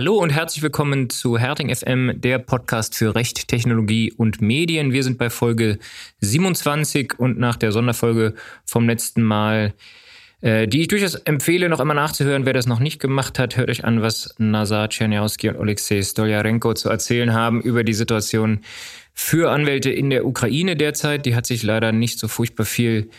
Hallo und herzlich willkommen zu Herting FM, der Podcast für Recht, Technologie und Medien. Wir sind bei Folge 27 und nach der Sonderfolge vom letzten Mal, äh, die ich durchaus empfehle, noch einmal nachzuhören. Wer das noch nicht gemacht hat, hört euch an, was Nazar Czerniawski und Alexei Stoljarenko zu erzählen haben über die Situation für Anwälte in der Ukraine derzeit. Die hat sich leider nicht so furchtbar viel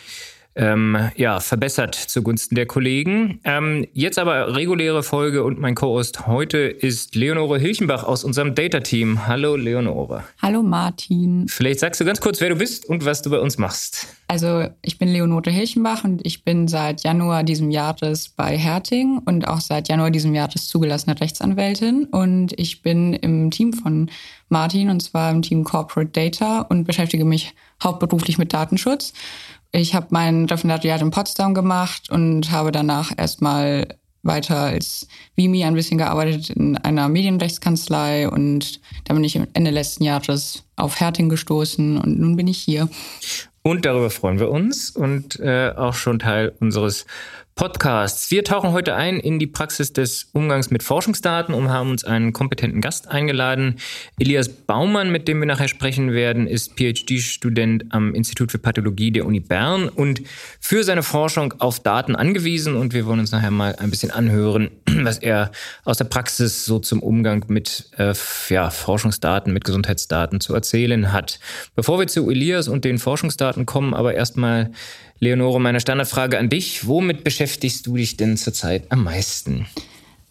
ähm, ja, verbessert zugunsten der Kollegen. Ähm, jetzt aber reguläre Folge und mein Co-Host heute ist Leonore Hilchenbach aus unserem Data-Team. Hallo Leonore. Hallo Martin. Vielleicht sagst du ganz kurz, wer du bist und was du bei uns machst. Also ich bin Leonore Hilchenbach und ich bin seit Januar diesem Jahres bei Herting und auch seit Januar diesem Jahres zugelassene Rechtsanwältin und ich bin im Team von Martin und zwar im Team Corporate Data und beschäftige mich hauptberuflich mit Datenschutz. Ich habe mein Referendariat in Potsdam gemacht und habe danach erstmal weiter als Vimi ein bisschen gearbeitet in einer Medienrechtskanzlei und da bin ich Ende letzten Jahres auf Herting gestoßen und nun bin ich hier. Und darüber freuen wir uns und äh, auch schon Teil unseres Podcasts. Wir tauchen heute ein in die Praxis des Umgangs mit Forschungsdaten und haben uns einen kompetenten Gast eingeladen. Elias Baumann, mit dem wir nachher sprechen werden, ist PhD-Student am Institut für Pathologie der Uni Bern und für seine Forschung auf Daten angewiesen. Und wir wollen uns nachher mal ein bisschen anhören, was er aus der Praxis so zum Umgang mit äh, ja, Forschungsdaten, mit Gesundheitsdaten zu erzählen hat. Bevor wir zu Elias und den Forschungsdaten kommen, aber erstmal Leonore, meine Standardfrage an dich. Womit beschäftigst du dich denn zurzeit am meisten?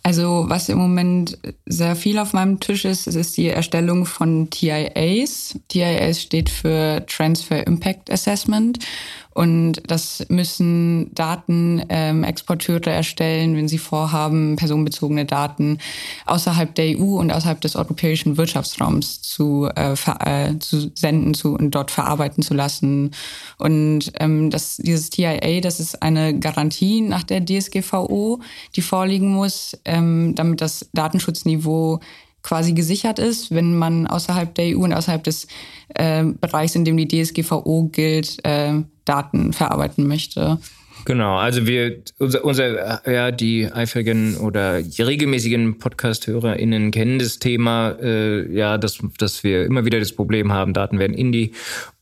Also was im Moment sehr viel auf meinem Tisch ist, ist die Erstellung von TIAs. TIAs steht für Transfer Impact Assessment. Und das müssen Datenexporteure ähm, erstellen, wenn sie vorhaben, personenbezogene Daten außerhalb der EU und außerhalb des europäischen Wirtschaftsraums zu, äh, äh, zu senden zu, und dort verarbeiten zu lassen. Und ähm, das, dieses TIA, das ist eine Garantie nach der DSGVO, die vorliegen muss, ähm, damit das Datenschutzniveau quasi gesichert ist, wenn man außerhalb der EU und außerhalb des äh, Bereichs, in dem die DSGVO gilt, äh, Daten verarbeiten möchte. Genau, also wir, unser, unser ja, die eifrigen oder die regelmäßigen Podcast-HörerInnen kennen das Thema, äh, ja, dass, dass wir immer wieder das Problem haben, Daten werden in die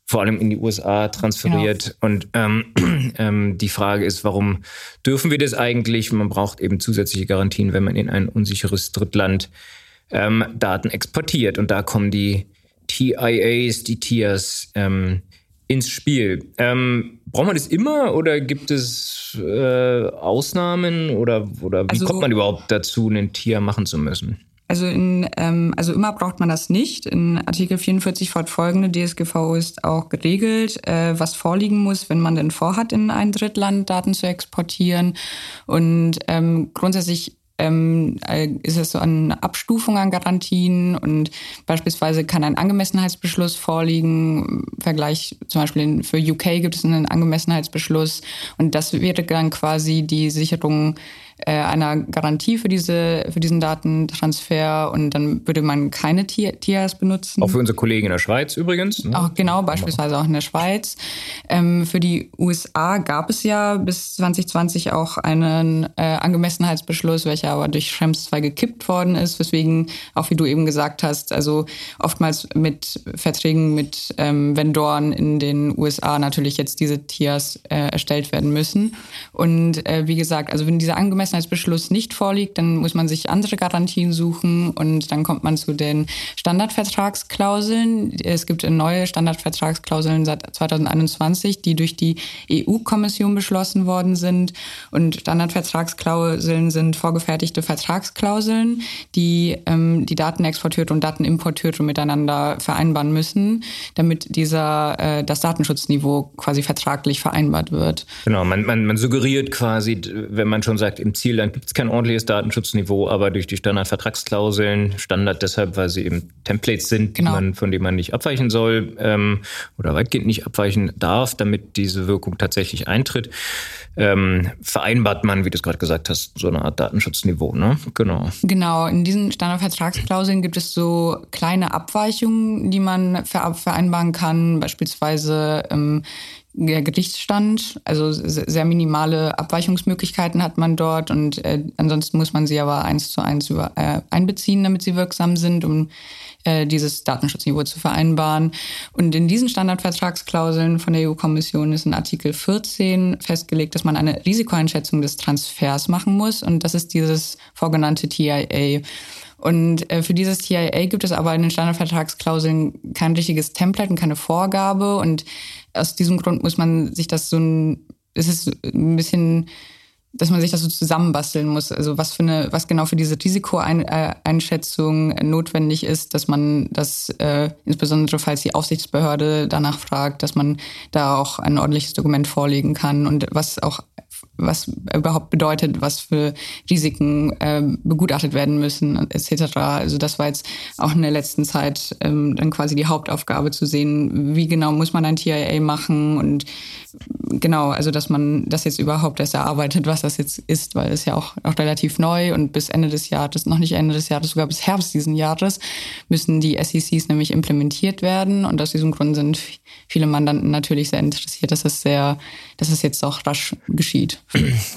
vor allem in die USA transferiert. Genau. Und ähm, ähm, die Frage ist, warum dürfen wir das eigentlich? Man braucht eben zusätzliche Garantien, wenn man in ein unsicheres Drittland ähm, Daten exportiert. Und da kommen die TIAs, die TIAs ähm, ins Spiel. Ähm, braucht man das immer oder gibt es äh, Ausnahmen oder, oder wie also, kommt man überhaupt dazu, einen TIA machen zu müssen? Also, in, ähm, also immer braucht man das nicht. In Artikel 44 fortfolgende DSGVO ist auch geregelt, äh, was vorliegen muss, wenn man denn vorhat, in ein Drittland Daten zu exportieren. Und ähm, grundsätzlich ähm, äh, ist es so eine Abstufung an Garantien und beispielsweise kann ein Angemessenheitsbeschluss vorliegen. Im Vergleich zum Beispiel für UK gibt es einen Angemessenheitsbeschluss und das wäre dann quasi die Sicherung einer Garantie für, diese, für diesen Datentransfer und dann würde man keine TIAs benutzen. Auch für unsere Kollegen in der Schweiz übrigens. Ne? Auch genau, beispielsweise auch in der Schweiz. Ähm, für die USA gab es ja bis 2020 auch einen äh, Angemessenheitsbeschluss, welcher aber durch Schrems 2 gekippt worden ist, weswegen, auch wie du eben gesagt hast, also oftmals mit Verträgen mit ähm, Vendoren in den USA natürlich jetzt diese TIAs äh, erstellt werden müssen. Und äh, wie gesagt, also wenn dieser Angemessenheitsbeschluss Angemessenheitsbeschluss nicht vorliegt, dann muss man sich andere Garantien suchen und dann kommt man zu den Standardvertragsklauseln. Es gibt neue Standardvertragsklauseln seit 2021, die durch die EU-Kommission beschlossen worden sind. Und Standardvertragsklauseln sind vorgefertigte Vertragsklauseln, die ähm, die Datenexporteure und Datenimporteure miteinander vereinbaren müssen, damit dieser äh, das Datenschutzniveau quasi vertraglich vereinbart wird. Genau, man, man, man suggeriert quasi, wenn man schon sagt, im Zielland gibt es kein ordentliches Datenschutzniveau, aber durch die Standardvertragsklauseln, Standard deshalb, weil sie eben Templates sind, genau. man, von denen man nicht abweichen soll ähm, oder weitgehend nicht abweichen darf, damit diese Wirkung tatsächlich eintritt, ähm, vereinbart man, wie du es gerade gesagt hast, so eine Art Datenschutzniveau. Ne? Genau. Genau, in diesen Standardvertragsklauseln gibt es so kleine Abweichungen, die man vereinbaren kann, beispielsweise ähm, der Gerichtsstand. Also sehr minimale Abweichungsmöglichkeiten hat man dort und äh, ansonsten muss man sie aber eins zu eins über, äh, einbeziehen, damit sie wirksam sind, um äh, dieses Datenschutzniveau zu vereinbaren. Und in diesen Standardvertragsklauseln von der EU-Kommission ist in Artikel 14 festgelegt, dass man eine Risikoeinschätzung des Transfers machen muss und das ist dieses vorgenannte TIA. Und äh, für dieses TIA gibt es aber in den Standardvertragsklauseln kein richtiges Template und keine Vorgabe. Und aus diesem Grund muss man sich das so ein, es ist ein bisschen, dass man sich das so zusammenbasteln muss. Also was für eine, was genau für diese Risikoeinschätzung notwendig ist, dass man das, äh, insbesondere falls die Aufsichtsbehörde danach fragt, dass man da auch ein ordentliches Dokument vorlegen kann und was auch was überhaupt bedeutet, was für Risiken äh, begutachtet werden müssen, etc. Also das war jetzt auch in der letzten Zeit ähm, dann quasi die Hauptaufgabe zu sehen, wie genau muss man ein TIA machen und genau, also dass man das jetzt überhaupt erst erarbeitet, was das jetzt ist, weil es ja auch, auch relativ neu und bis Ende des Jahres, noch nicht Ende des Jahres, sogar bis Herbst diesen Jahres, müssen die SECs nämlich implementiert werden. Und aus diesem Grund sind viele Mandanten natürlich sehr interessiert, dass es sehr, dass es jetzt auch rasch geschieht.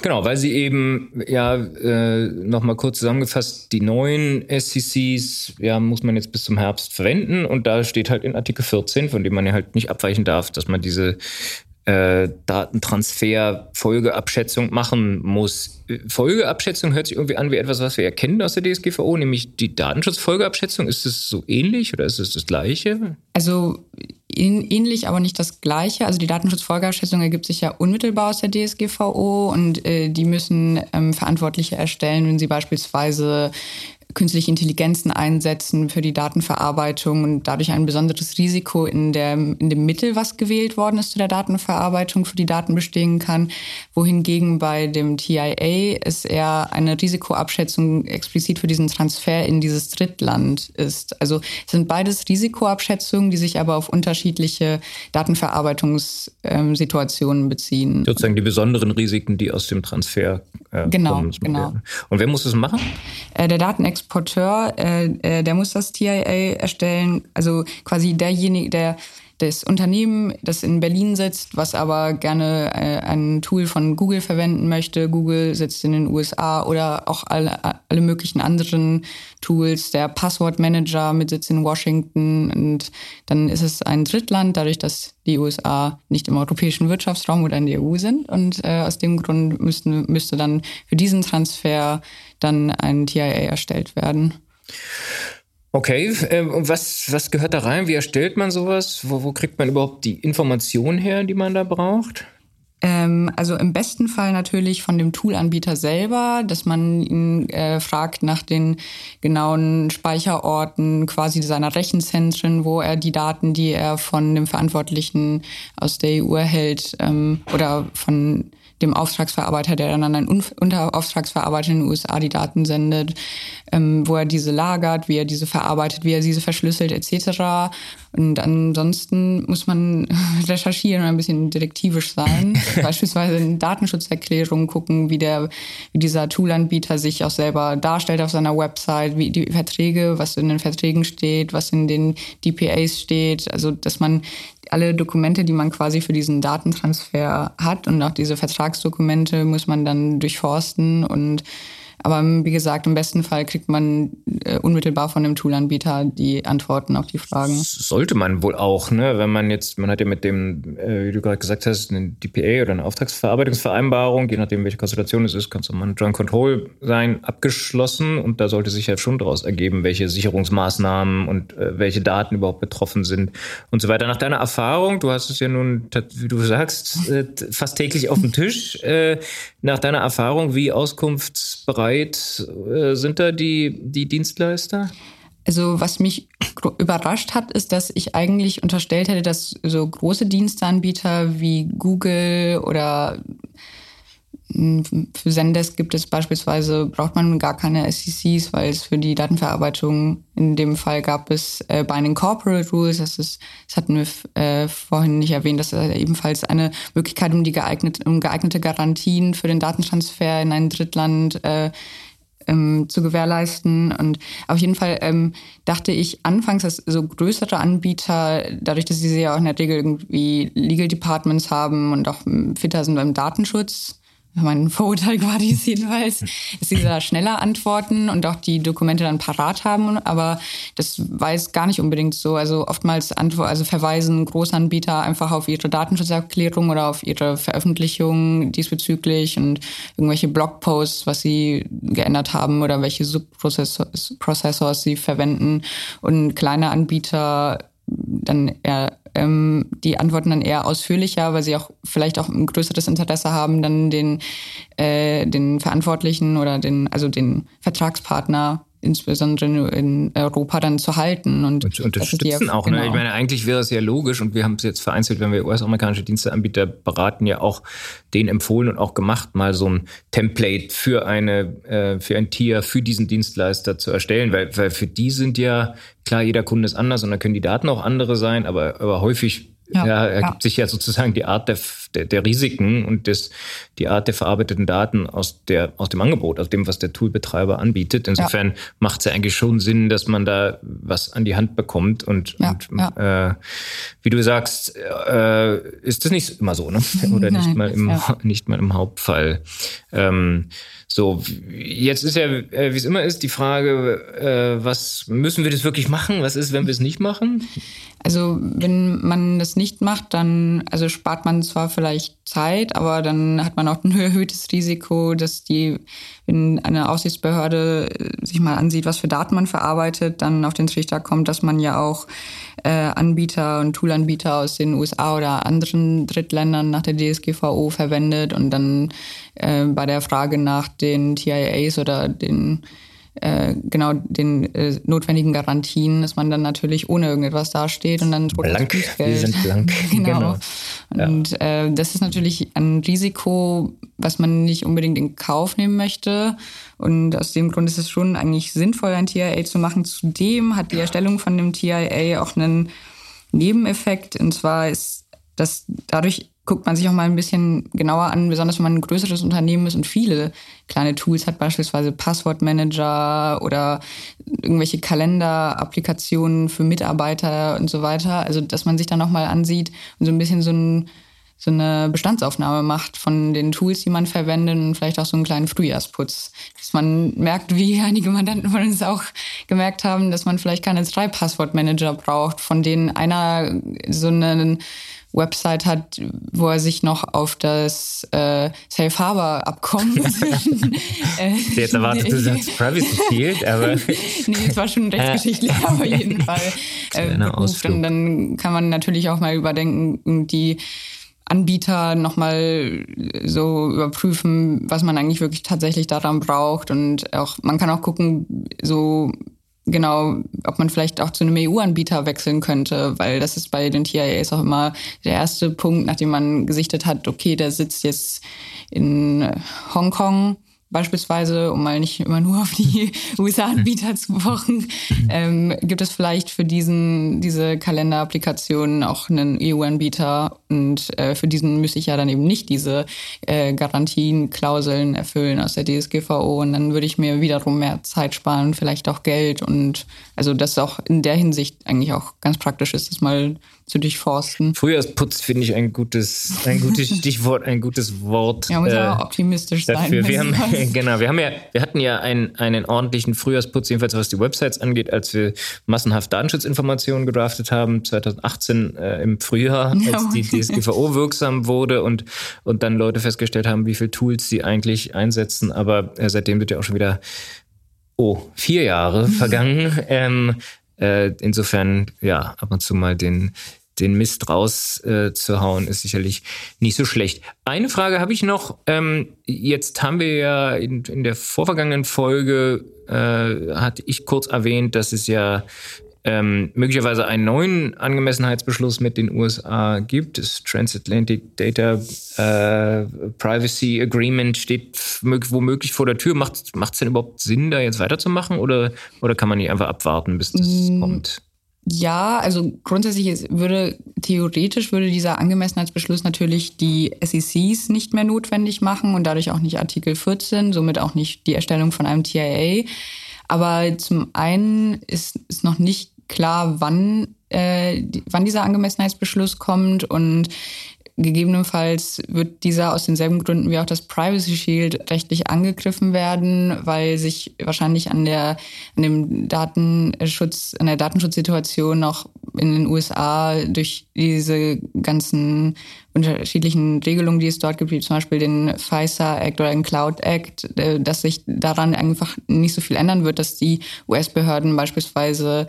Genau, weil sie eben, ja, äh, nochmal kurz zusammengefasst, die neuen SECs, ja, muss man jetzt bis zum Herbst verwenden. Und da steht halt in Artikel 14, von dem man ja halt nicht abweichen darf, dass man diese äh, Datentransfer, Folgeabschätzung machen muss. Folgeabschätzung hört sich irgendwie an wie etwas, was wir erkennen aus der DSGVO, nämlich die Datenschutzfolgeabschätzung. Ist es so ähnlich oder ist es das Gleiche? Also ähnlich, aber nicht das Gleiche. Also die Datenschutzfolgeabschätzung ergibt sich ja unmittelbar aus der DSGVO und äh, die müssen ähm, Verantwortliche erstellen, wenn sie beispielsweise künstliche Intelligenzen einsetzen für die Datenverarbeitung und dadurch ein besonderes Risiko in, der, in dem Mittel, was gewählt worden ist zu der Datenverarbeitung, für die Daten bestehen kann. Wohingegen bei dem TIA es eher eine Risikoabschätzung explizit für diesen Transfer in dieses Drittland ist. Also es sind beides Risikoabschätzungen, die sich aber auf unterschiedliche Datenverarbeitungssituationen beziehen. Sozusagen die besonderen Risiken, die aus dem Transfer äh, genau, kommen. Genau. Und wer muss das machen? Äh, der Datenexpert Exporteur, äh, äh, der muss das TIA erstellen. Also quasi derjenige, der das Unternehmen, das in Berlin sitzt, was aber gerne äh, ein Tool von Google verwenden möchte. Google sitzt in den USA oder auch alle, alle möglichen anderen Tools. Der Passwortmanager mit Sitz in Washington. Und dann ist es ein Drittland, dadurch, dass die USA nicht im europäischen Wirtschaftsraum oder in der EU sind. Und äh, aus dem Grund müssten, müsste dann für diesen Transfer dann ein TIA erstellt werden. Okay, äh, was, was gehört da rein? Wie erstellt man sowas? Wo, wo kriegt man überhaupt die Informationen her, die man da braucht? Ähm, also im besten Fall natürlich von dem Toolanbieter selber, dass man ihn äh, fragt nach den genauen Speicherorten quasi seiner Rechenzentren, wo er die Daten, die er von dem Verantwortlichen aus der EU erhält ähm, oder von dem Auftragsverarbeiter, der dann an einen Unterauftragsverarbeiter in den USA die Daten sendet, ähm, wo er diese lagert, wie er diese verarbeitet, wie er diese verschlüsselt etc. Und ansonsten muss man recherchieren und ein bisschen detektivisch sein. Beispielsweise in Datenschutzerklärungen gucken, wie der, wie dieser Toolanbieter sich auch selber darstellt auf seiner Website, wie die Verträge, was in den Verträgen steht, was in den DPAs steht. Also, dass man alle Dokumente, die man quasi für diesen Datentransfer hat und auch diese Vertragsdokumente muss man dann durchforsten und aber wie gesagt, im besten Fall kriegt man äh, unmittelbar von dem Toolanbieter die Antworten auf die Fragen. Sollte man wohl auch, ne? Wenn man jetzt, man hat ja mit dem, äh, wie du gerade gesagt hast, eine DPA oder eine Auftragsverarbeitungsvereinbarung, je nachdem, welche Konstellation es ist, kann es auch mal ein Joint Control sein, abgeschlossen und da sollte sich ja schon daraus ergeben, welche Sicherungsmaßnahmen und äh, welche Daten überhaupt betroffen sind und so weiter. Nach deiner Erfahrung, du hast es ja nun, wie du sagst, äh, fast täglich auf dem Tisch, äh, nach deiner Erfahrung, wie auskunftsbereit weit äh, sind da die, die Dienstleister? Also was mich überrascht hat, ist, dass ich eigentlich unterstellt hätte, dass so große Diensteanbieter wie Google oder für Zendesk gibt es beispielsweise, braucht man gar keine SECs, weil es für die Datenverarbeitung in dem Fall gab es äh, Binding Corporate Rules. Das, ist, das hatten wir äh, vorhin nicht erwähnt. Das ist ebenfalls eine Möglichkeit, um die geeignete, um geeignete Garantien für den Datentransfer in ein Drittland äh, ähm, zu gewährleisten. Und auf jeden Fall ähm, dachte ich anfangs, dass so größere Anbieter, dadurch, dass sie ja auch in der Regel irgendwie Legal Departments haben und auch fitter sind beim Datenschutz, mein Vorurteil quasi ist jedenfalls, dass sie da schneller antworten und auch die Dokumente dann parat haben. Aber das weiß gar nicht unbedingt so. Also oftmals antwort, also verweisen Großanbieter einfach auf ihre Datenschutzerklärung oder auf ihre Veröffentlichung diesbezüglich und irgendwelche Blogposts, was sie geändert haben oder welche Subprozessors sie verwenden. Und kleine Anbieter dann eher ähm, die antworten dann eher ausführlicher, weil sie auch vielleicht auch ein größeres Interesse haben, dann den, äh, den Verantwortlichen oder den, also den Vertragspartner insbesondere in Europa dann zu halten und, und unterstützen auch. Genau. Ne? Ich meine, eigentlich wäre es ja logisch und wir haben es jetzt vereinzelt, wenn wir US-amerikanische Diensteanbieter beraten, ja auch denen empfohlen und auch gemacht, mal so ein Template für eine äh, für ein Tier, für diesen Dienstleister zu erstellen, weil, weil für die sind ja klar, jeder Kunde ist anders und dann können die Daten auch andere sein, aber, aber häufig ja, ja ergibt ja. sich ja sozusagen die Art der, der, der, Risiken und des, die Art der verarbeiteten Daten aus, der, aus dem Angebot, aus dem, was der Toolbetreiber anbietet. Insofern ja. macht es ja eigentlich schon Sinn, dass man da was an die Hand bekommt. Und, und äh, wie du sagst, äh, ist das nicht immer so, ne? Oder Nein, nicht, mal im, nicht mal im Hauptfall. Ähm, so, jetzt ist ja, äh, wie es immer ist, die Frage, äh, was müssen wir das wirklich machen? Was ist, wenn wir es nicht machen? Also wenn man das nicht macht, dann also spart man zwar vielleicht Zeit, aber dann hat man auch ein erhöhtes Risiko, dass die, wenn eine Aufsichtsbehörde äh, sich mal ansieht, was für Daten man verarbeitet, dann auf den Trichter kommt, dass man ja auch äh, Anbieter und Toolanbieter aus den USA oder anderen Drittländern nach der DSGVO verwendet und dann äh, bei der Frage nach den TIAs oder den äh, genau den äh, notwendigen Garantien, dass man dann natürlich ohne irgendetwas dasteht und dann blank. Wir sind blank. genau. genau. Und ja. äh, das ist natürlich ein Risiko, was man nicht unbedingt in Kauf nehmen möchte. Und aus dem Grund ist es schon eigentlich sinnvoll, ein TIA zu machen. Zudem hat die Erstellung von dem TIA auch einen Nebeneffekt. Und zwar ist, dass dadurch guckt man sich auch mal ein bisschen genauer an, besonders wenn man ein größeres Unternehmen ist und viele kleine Tools hat, beispielsweise Passwortmanager oder irgendwelche Kalender-Applikationen für Mitarbeiter und so weiter. Also, dass man sich da nochmal ansieht und so ein bisschen so, ein, so eine Bestandsaufnahme macht von den Tools, die man verwendet und vielleicht auch so einen kleinen Frühjahrsputz. Dass man merkt, wie einige Mandanten von uns auch gemerkt haben, dass man vielleicht keine drei Passwortmanager braucht, von denen einer so einen Website hat, wo er sich noch auf das äh, Safe Harbor Abkommen. äh, Jetzt erwartet du sagst Privacy Shield, aber. nee, es war schon rechtsgeschichtlich auf jeden Fall. Äh. Und dann kann man natürlich auch mal überdenken, die Anbieter nochmal so überprüfen, was man eigentlich wirklich tatsächlich daran braucht. Und auch, man kann auch gucken, so genau, ob man vielleicht auch zu einem EU-Anbieter wechseln könnte, weil das ist bei den TIAs auch immer der erste Punkt, nachdem man gesichtet hat, okay, der sitzt jetzt in Hongkong beispielsweise, um mal nicht immer nur auf die USA-Anbieter zu pochen, ähm, gibt es vielleicht für diesen, diese Kalender-Applikation auch einen EU-Anbieter und äh, für diesen müsste ich ja dann eben nicht diese äh, Garantien, Klauseln erfüllen aus der DSGVO und dann würde ich mir wiederum mehr Zeit sparen, vielleicht auch Geld und also das auch in der Hinsicht eigentlich auch ganz praktisch ist, das mal zu durchforsten. Frühjahrsputz finde ich ein gutes, ein gutes Stichwort, ein gutes Wort. Ja, muss äh, auch optimistisch dafür. sein. Wir haben, genau, wir haben ja, wir hatten ja einen, einen ordentlichen Frühjahrsputz, jedenfalls was die Websites angeht, als wir massenhaft Datenschutzinformationen gedraftet haben, 2018 äh, im Frühjahr, als die DSGVO wirksam wurde und, und dann Leute festgestellt haben, wie viele Tools sie eigentlich einsetzen. Aber äh, seitdem wird ja auch schon wieder oh, vier Jahre vergangen. Ähm, äh, insofern, ja, ab und zu mal den, den Mist rauszuhauen, äh, ist sicherlich nicht so schlecht. Eine Frage habe ich noch. Ähm, jetzt haben wir ja in, in der vorvergangenen Folge, äh, hatte ich kurz erwähnt, dass es ja ähm, möglicherweise einen neuen Angemessenheitsbeschluss mit den USA gibt. Das Transatlantic Data äh, Privacy Agreement steht womöglich vor der Tür. Macht es denn überhaupt Sinn, da jetzt weiterzumachen oder, oder kann man nicht einfach abwarten, bis das mm. kommt? Ja, also grundsätzlich würde theoretisch würde dieser Angemessenheitsbeschluss natürlich die SECs nicht mehr notwendig machen und dadurch auch nicht Artikel 14, somit auch nicht die Erstellung von einem TIA. Aber zum einen ist, ist noch nicht klar, wann, äh, wann dieser Angemessenheitsbeschluss kommt und Gegebenenfalls wird dieser aus denselben Gründen wie auch das Privacy Shield rechtlich angegriffen werden, weil sich wahrscheinlich an der, an dem Datenschutz, an der Datenschutzsituation noch in den USA durch diese ganzen unterschiedlichen Regelungen, die es dort gibt, wie zum Beispiel den FISA Act oder den Cloud Act, äh, dass sich daran einfach nicht so viel ändern wird, dass die US-Behörden beispielsweise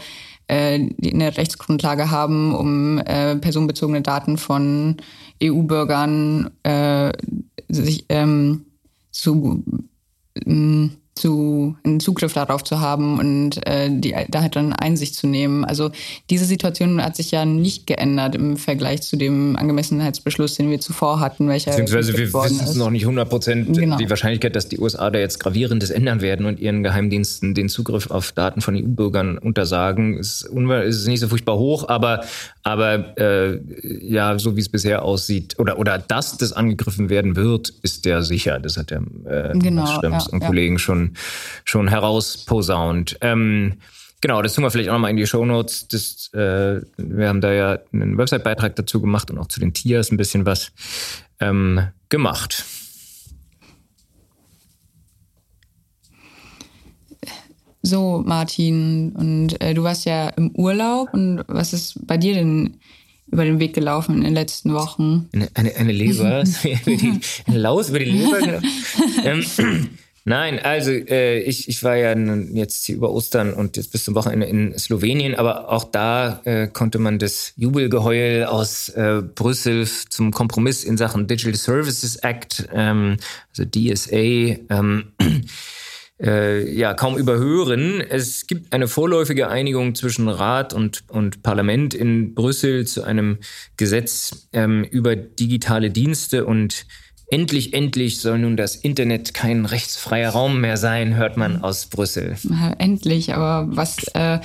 eine Rechtsgrundlage haben, um äh, personenbezogene Daten von EU-Bürgern äh, sich ähm, zu ähm, zu einen Zugriff darauf zu haben und äh, die, da halt dann Einsicht zu nehmen. Also diese Situation hat sich ja nicht geändert im Vergleich zu dem Angemessenheitsbeschluss, den wir zuvor hatten. Welcher Beziehungsweise wir wissen es noch nicht 100 Prozent. Genau. Die Wahrscheinlichkeit, dass die USA da jetzt gravierendes ändern werden und ihren Geheimdiensten den Zugriff auf Daten von EU-Bürgern untersagen, ist, ist nicht so furchtbar hoch, aber aber äh, ja, so wie es bisher aussieht, oder, oder dass das angegriffen werden wird, ist der sicher. Das hat der äh, genau, Stemms ja, und ja. Kollegen schon, schon herausposaunt. Ähm, Genau, das tun wir vielleicht auch nochmal in die Shownotes. Das, äh, wir haben da ja einen Website-Beitrag dazu gemacht und auch zu den Tiers ein bisschen was ähm, gemacht. So, Martin, und äh, du warst ja im Urlaub und was ist bei dir denn über den Weg gelaufen in den letzten Wochen? Eine, eine, eine Leber, eine Laus über die Leber. Genau. ähm, Nein, also äh, ich, ich war ja jetzt hier über Ostern und jetzt bis zum Wochenende in Slowenien, aber auch da äh, konnte man das Jubelgeheul aus äh, Brüssel zum Kompromiss in Sachen Digital Services Act, ähm, also DSA, ähm, äh, ja kaum überhören. Es gibt eine vorläufige Einigung zwischen Rat und, und Parlament in Brüssel zu einem Gesetz ähm, über digitale Dienste und Endlich, endlich soll nun das Internet kein rechtsfreier Raum mehr sein, hört man aus Brüssel. Endlich, aber was äh,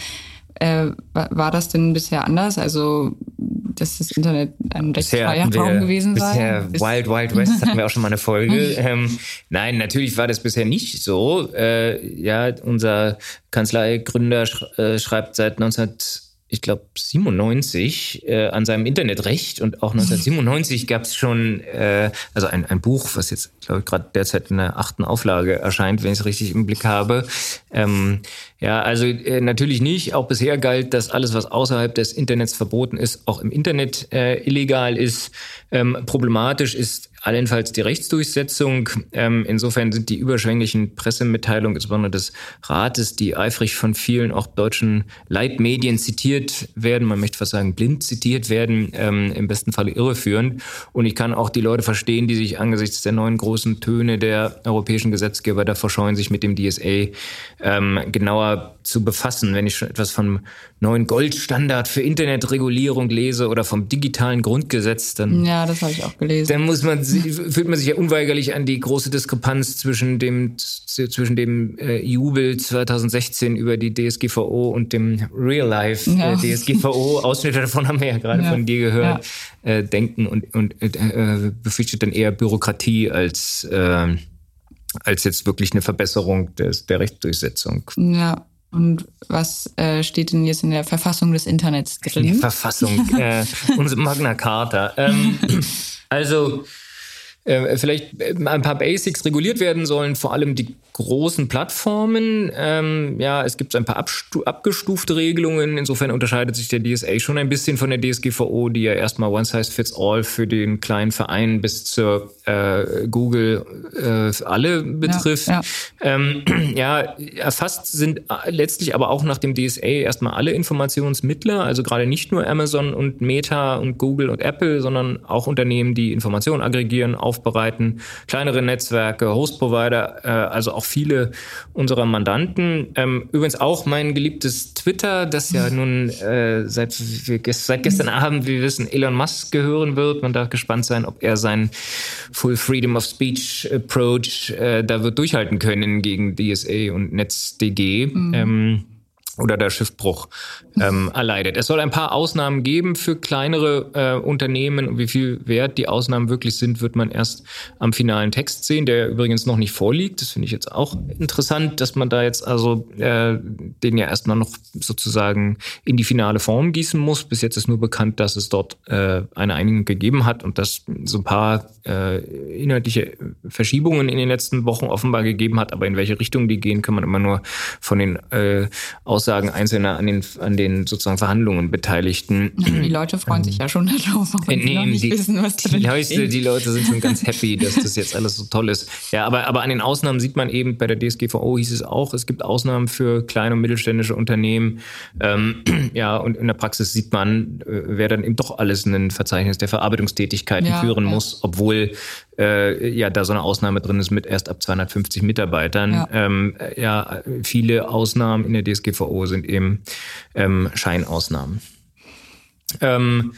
äh, war das denn bisher anders? Also, dass das Internet ein rechtsfreier Raum gewesen sei? Bisher Wild Wild West hatten wir auch schon mal eine Folge. ähm, nein, natürlich war das bisher nicht so. Äh, ja, unser Kanzleigründer sch äh, schreibt seit 19 ich glaube, 97 äh, an seinem Internetrecht und auch 1997 gab es schon äh, also ein, ein Buch, was jetzt, glaube ich, gerade derzeit in der achten Auflage erscheint, wenn ich es richtig im Blick habe. Ähm, ja, also äh, natürlich nicht. Auch bisher galt, dass alles, was außerhalb des Internets verboten ist, auch im Internet äh, illegal ist. Ähm, problematisch ist allenfalls die Rechtsdurchsetzung. Ähm, insofern sind die überschwänglichen Pressemitteilungen, insbesondere des Rates, die eifrig von vielen auch deutschen Leitmedien zitiert werden, man möchte fast sagen blind zitiert werden, ähm, im besten Falle irreführend. Und ich kann auch die Leute verstehen, die sich angesichts der neuen großen Töne der europäischen Gesetzgeber davor scheuen, sich mit dem DSA ähm, genauer zu befassen. Wenn ich schon etwas vom neuen Goldstandard für Internetregulierung lese oder vom digitalen Grundgesetz, dann, ja, das habe ich auch gelesen. dann muss man, fühlt man sich ja unweigerlich an die große Diskrepanz zwischen dem, zwischen dem äh, Jubel 2016 über die DSGVO und dem Real Life ja. äh, DSGVO. Ausschnitte davon haben wir ja gerade ja. von dir gehört. Ja. Äh, denken und, und äh, befürchtet dann eher Bürokratie als äh, als jetzt wirklich eine Verbesserung des, der Rechtsdurchsetzung. Ja, und was äh, steht denn jetzt in der Verfassung des Internets drin? Die Verfassung, äh, unsere Magna Carta. Ähm, also äh, vielleicht äh, ein paar Basics reguliert werden sollen, vor allem die großen Plattformen. Ähm, ja, es gibt ein paar abgestufte Regelungen. Insofern unterscheidet sich der DSA schon ein bisschen von der DSGVO, die ja erstmal One Size Fits All für den kleinen Verein bis zur äh, Google äh, alle betrifft. Ja, ja. Ähm, ja, erfasst sind letztlich aber auch nach dem DSA erstmal alle Informationsmittler, also gerade nicht nur Amazon und Meta und Google und Apple, sondern auch Unternehmen, die Informationen aggregieren, aufbereiten, kleinere Netzwerke, Host-Provider, äh, also auch viele unserer Mandanten. Ähm, übrigens auch mein geliebtes Twitter, das ja nun äh, seit, seit gestern Abend, wie wir wissen, Elon Musk gehören wird. Man darf gespannt sein, ob er seinen Full Freedom of Speech Approach äh, da wird durchhalten können gegen DSA und NetzDG. Mhm. Ähm, oder der Schiffbruch ähm, erleidet. Es soll ein paar Ausnahmen geben für kleinere äh, Unternehmen wie viel wert die Ausnahmen wirklich sind, wird man erst am finalen Text sehen, der übrigens noch nicht vorliegt. Das finde ich jetzt auch interessant, dass man da jetzt also äh, den ja erstmal noch sozusagen in die finale Form gießen muss. Bis jetzt ist nur bekannt, dass es dort äh, eine Einigung gegeben hat und dass so ein paar äh, inhaltliche Verschiebungen in den letzten Wochen offenbar gegeben hat. Aber in welche Richtung die gehen, kann man immer nur von den äh, Aussagen einzelner an den, an den sozusagen Verhandlungen Beteiligten. Die Leute freuen sich ja schon darauf, auch wenn nee, nicht die, wissen, was die Leute, die Leute sind schon ganz happy, dass das jetzt alles so toll ist. Ja, aber, aber an den Ausnahmen sieht man eben, bei der DSGVO hieß es auch, es gibt Ausnahmen für kleine und mittelständische Unternehmen. Ähm, ja, und in der Praxis sieht man, äh, wer dann eben doch alles ein Verzeichnis der Verarbeitungstätigkeiten ja, führen ja. muss, obwohl äh, ja da so eine Ausnahme drin ist mit erst ab 250 Mitarbeitern. Ja, ähm, ja viele Ausnahmen in der DSGVO sind eben ähm, Scheinausnahmen. Ähm,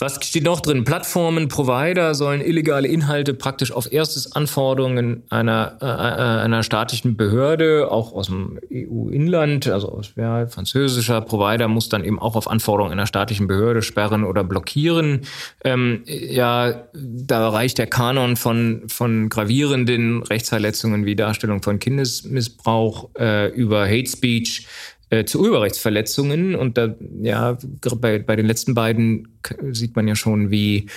was steht noch drin? Plattformen, Provider sollen illegale Inhalte praktisch auf erstes Anforderungen einer, äh, äh einer staatlichen Behörde, auch aus dem EU-Inland, also aus ja, französischer Provider, muss dann eben auch auf Anforderungen einer staatlichen Behörde sperren oder blockieren. Ähm, ja, da reicht der Kanon von, von gravierenden Rechtsverletzungen wie Darstellung von Kindesmissbrauch äh, über Hate Speech äh, zu Urheberrechtsverletzungen. Und da, ja, bei, bei den letzten beiden sieht man ja schon, wie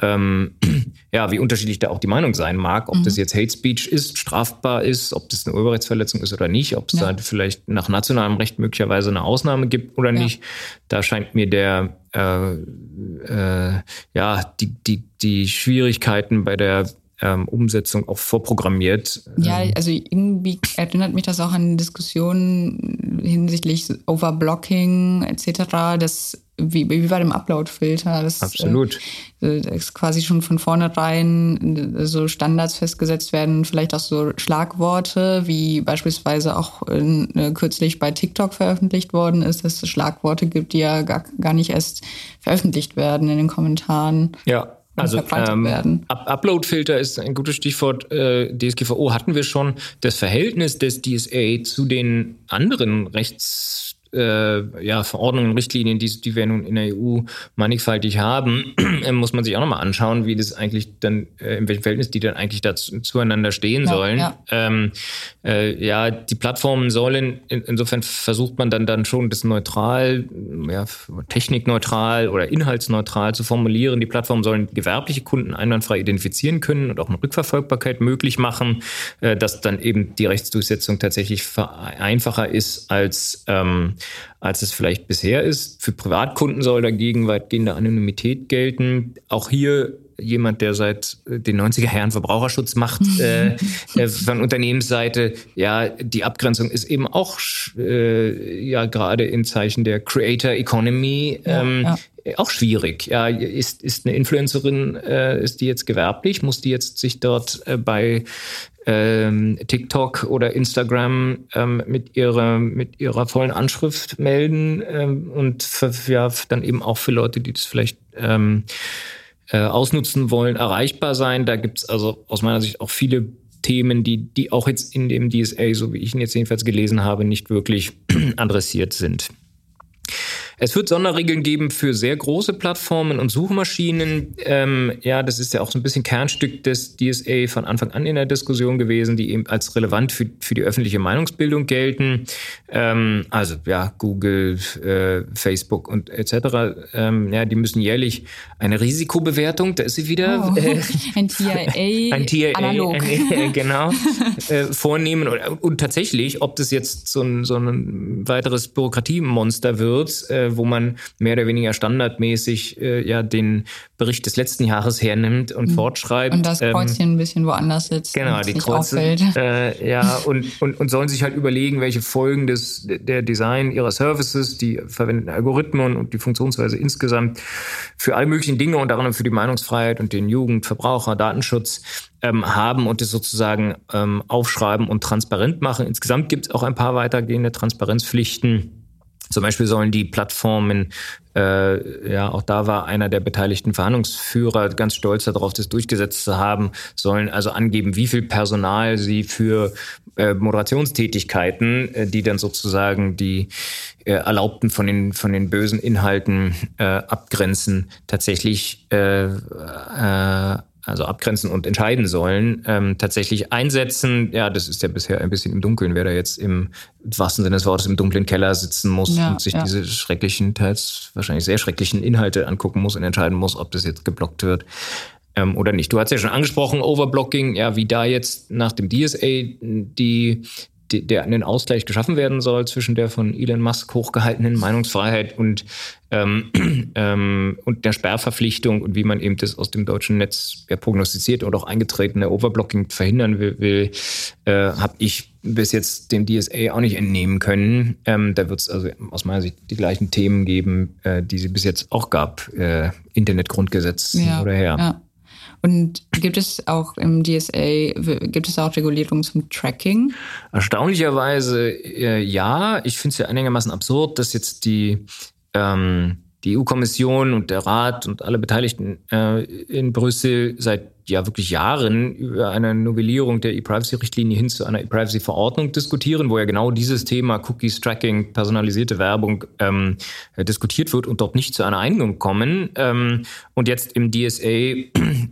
ähm, ja, wie unterschiedlich da auch die Meinung sein mag, ob mhm. das jetzt Hate Speech ist, strafbar ist, ob das eine Urheberrechtsverletzung ist oder nicht, ob es ja. da vielleicht nach nationalem Recht möglicherweise eine Ausnahme gibt oder ja. nicht. Da scheint mir der äh, äh, ja die, die, die Schwierigkeiten bei der ähm, Umsetzung auch vorprogrammiert. Ja, ähm, also irgendwie erinnert mich das auch an Diskussionen hinsichtlich Overblocking etc. Das wie, wie bei dem Upload-Filter. Das, Absolut. Äh, ist quasi schon von vornherein äh, so Standards festgesetzt werden, vielleicht auch so Schlagworte, wie beispielsweise auch äh, kürzlich bei TikTok veröffentlicht worden ist, dass es Schlagworte gibt, die ja gar, gar nicht erst veröffentlicht werden in den Kommentaren. Ja, also ähm, Upload-Filter ist ein gutes Stichwort. Äh, DSGVO hatten wir schon. Das Verhältnis des DSA zu den anderen Rechts äh, ja, Verordnungen, Richtlinien, die, die wir nun in der EU mannigfaltig haben, muss man sich auch nochmal anschauen, wie das eigentlich dann, äh, in welchem Verhältnis die dann eigentlich dazu, zueinander stehen ja, sollen. Ja. Ähm, äh, ja, die Plattformen sollen, in, insofern versucht man dann, dann schon das neutral, ja, technikneutral oder inhaltsneutral zu formulieren. Die Plattformen sollen gewerbliche Kunden einwandfrei identifizieren können und auch eine Rückverfolgbarkeit möglich machen, äh, dass dann eben die Rechtsdurchsetzung tatsächlich einfacher ist als ähm, als es vielleicht bisher ist. Für Privatkunden soll dagegen weitgehende Anonymität gelten. Auch hier jemand, der seit den 90er Jahren Verbraucherschutz macht, äh, äh, von Unternehmensseite, ja, die Abgrenzung ist eben auch äh, ja gerade in Zeichen der Creator Economy ähm, ja, ja. Auch schwierig. Ja, ist, ist eine Influencerin, äh, ist die jetzt gewerblich? Muss die jetzt sich dort äh, bei ähm, TikTok oder Instagram ähm, mit ihrer mit ihrer vollen Anschrift melden ähm, und für, ja, dann eben auch für Leute, die das vielleicht ähm, äh, ausnutzen wollen, erreichbar sein. Da gibt's also aus meiner Sicht auch viele Themen, die, die auch jetzt in dem DSA, so wie ich ihn jetzt jedenfalls gelesen habe, nicht wirklich adressiert sind. Es wird Sonderregeln geben für sehr große Plattformen und Suchmaschinen. Ähm, ja, das ist ja auch so ein bisschen Kernstück des DSA von Anfang an in der Diskussion gewesen, die eben als relevant für, für die öffentliche Meinungsbildung gelten. Ähm, also ja, Google, äh, Facebook und etc. Ähm, ja, die müssen jährlich eine Risikobewertung, da ist sie wieder. Oh, äh, ein TIA, ein TIA analog. Ein, genau, äh, vornehmen. Und, und, tatsächlich, ob das jetzt so ein, so ein weiteres Bürokratiemonster wird, äh, wo man mehr oder weniger standardmäßig äh, ja den Bericht des letzten Jahres hernimmt und mhm. fortschreibt. Und das ähm, Kreuzchen ähm, ein bisschen woanders sitzt. Genau, die Kreuze. Äh, ja, und, und, und sollen sich halt überlegen, welche Folgen des, der Design ihrer Services, die verwendeten Algorithmen und die Funktionsweise insgesamt für alle möglichen Dinge und daran für die Meinungsfreiheit und den Jugend-, Verbraucher-, Datenschutz ähm, haben und es sozusagen ähm, aufschreiben und transparent machen. Insgesamt gibt es auch ein paar weitergehende Transparenzpflichten Zum Beispiel sollen die Plattformen, äh, ja, auch da war einer der beteiligten Verhandlungsführer ganz stolz darauf, das durchgesetzt zu haben, sollen also angeben, wie viel Personal sie für äh, Moderationstätigkeiten, äh, die dann sozusagen die äh, Erlaubten von den, von den bösen Inhalten äh, abgrenzen, tatsächlich äh, äh, also abgrenzen und entscheiden sollen, ähm, tatsächlich einsetzen. Ja, das ist ja bisher ein bisschen im Dunkeln, wer da jetzt im wahrsten Sinne des Wortes im dunklen Keller sitzen muss ja, und sich ja. diese schrecklichen, teils wahrscheinlich sehr schrecklichen Inhalte angucken muss und entscheiden muss, ob das jetzt geblockt wird ähm, oder nicht. Du hast ja schon angesprochen, Overblocking, ja, wie da jetzt nach dem DSA die der einen Ausgleich geschaffen werden soll zwischen der von Elon Musk hochgehaltenen Meinungsfreiheit und, ähm, ähm, und der Sperrverpflichtung und wie man eben das aus dem deutschen Netz ja, prognostiziert und auch eingetretene Overblocking verhindern will, will äh, habe ich bis jetzt dem DSA auch nicht entnehmen können. Ähm, da wird es also aus meiner Sicht die gleichen Themen geben, äh, die sie bis jetzt auch gab. Äh, Internetgrundgesetz ja, oder her. Ja. Und gibt es auch im DSA, gibt es auch Regulierungen zum Tracking? Erstaunlicherweise äh, ja. Ich finde es ja einigermaßen absurd, dass jetzt die ähm, die EU-Kommission und der Rat und alle Beteiligten äh, in Brüssel seit ja wirklich Jahren über eine Novellierung der E-Privacy-Richtlinie hin zu einer E-Privacy-Verordnung diskutieren, wo ja genau dieses Thema Cookies, Tracking, personalisierte Werbung ähm, diskutiert wird und dort nicht zu einer Einigung kommen. Ähm, und jetzt im DSA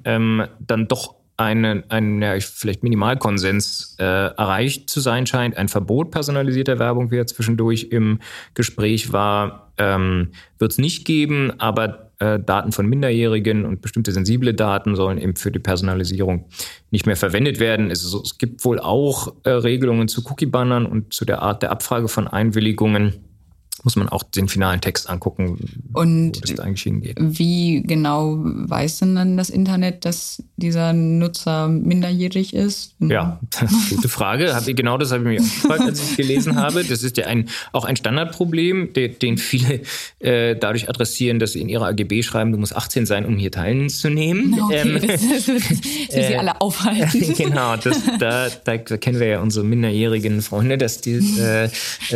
ähm, dann doch einen, einen ja, vielleicht Minimalkonsens äh, erreicht zu sein scheint. Ein Verbot personalisierter Werbung, wie ja zwischendurch im Gespräch war, ähm, wird es nicht geben, aber äh, Daten von Minderjährigen und bestimmte sensible Daten sollen eben für die Personalisierung nicht mehr verwendet werden. Es, es gibt wohl auch äh, Regelungen zu Cookie-Bannern und zu der Art der Abfrage von Einwilligungen muss man auch den finalen Text angucken, und wo das eigentlich hingeht. Wie genau weiß denn dann das Internet, dass dieser Nutzer minderjährig ist? Ja, gute Frage. genau das habe ich mir auch gefragt, als ich gelesen habe. Das ist ja ein, auch ein Standardproblem, den viele äh, dadurch adressieren, dass sie in ihrer AGB schreiben, du musst 18 sein, um hier teilzunehmen. Okay, ähm, das, das, das sie äh, alle aufhalten. genau, das, da, da, kennen wir ja unsere minderjährigen Freunde, dass die äh,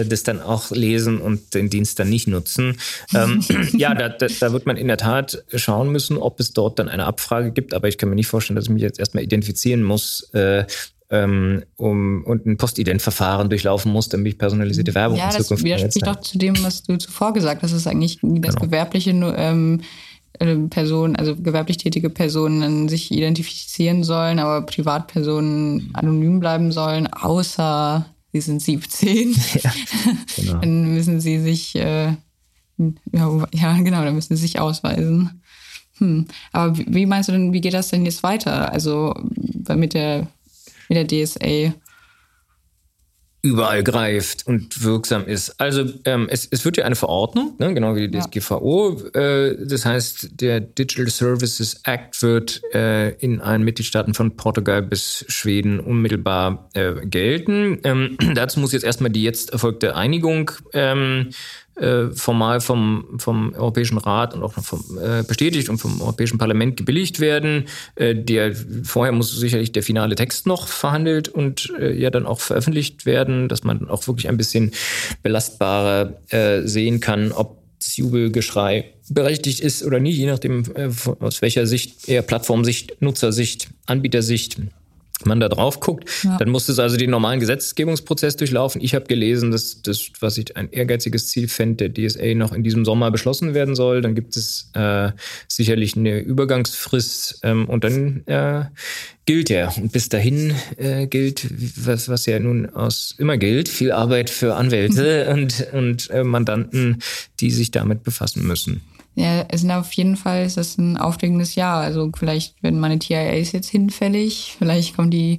das dann auch lesen und den Dienst dann nicht nutzen. Ähm, ja, da, da, da, wird man in der Tat schauen müssen, ob es dort dann eine Abfrage gibt. Aber ich kann mir nicht vorstellen, dass ich mich jetzt erstmal identifizieren muss. Äh, ähm, um, und ein Postident-Verfahren durchlaufen muss, damit ich personalisierte Werbung ja, in Zukunft Ja, das widerspricht doch zu dem, was du zuvor gesagt hast. Das ist eigentlich das genau. gewerbliche ähm, äh, Personen, also gewerblich tätige Personen sich identifizieren sollen, aber Privatpersonen anonym bleiben sollen, außer sie sind 17, ja, genau. dann müssen sie sich, äh, ja, ja, genau, dann müssen sie sich ausweisen. Hm. Aber wie meinst du denn, wie geht das denn jetzt weiter? Also mit der, mit der DSA? Überall greift und wirksam ist. Also ähm, es, es wird ja eine Verordnung, ne, genau wie die DSGVO. Äh, das heißt, der Digital Services Act wird äh, in allen Mitgliedstaaten von Portugal bis Schweden unmittelbar äh, gelten. Ähm, dazu muss jetzt erstmal die jetzt erfolgte Einigung ähm, äh, formal vom, vom Europäischen Rat und auch vom, äh, bestätigt und vom Europäischen Parlament gebilligt werden. Äh, der, vorher muss sicherlich der finale Text noch verhandelt und äh, ja dann auch veröffentlicht werden, dass man auch wirklich ein bisschen belastbarer äh, sehen kann, ob das Jubelgeschrei berechtigt ist oder nicht, je nachdem aus welcher Sicht, eher Plattformsicht, Nutzersicht, Anbietersicht man da drauf guckt, ja. dann muss es also den normalen Gesetzgebungsprozess durchlaufen. Ich habe gelesen, dass das, was ich ein ehrgeiziges Ziel fände, der DSA noch in diesem Sommer beschlossen werden soll. Dann gibt es äh, sicherlich eine Übergangsfrist ähm, und dann äh, gilt er. Und bis dahin äh, gilt, was, was ja nun aus immer gilt, viel Arbeit für Anwälte mhm. und, und äh, Mandanten, die sich damit befassen müssen. Ja, es sind auf jeden Fall ist das ein aufregendes Jahr. Also vielleicht werden meine TIAs jetzt hinfällig, vielleicht kommt die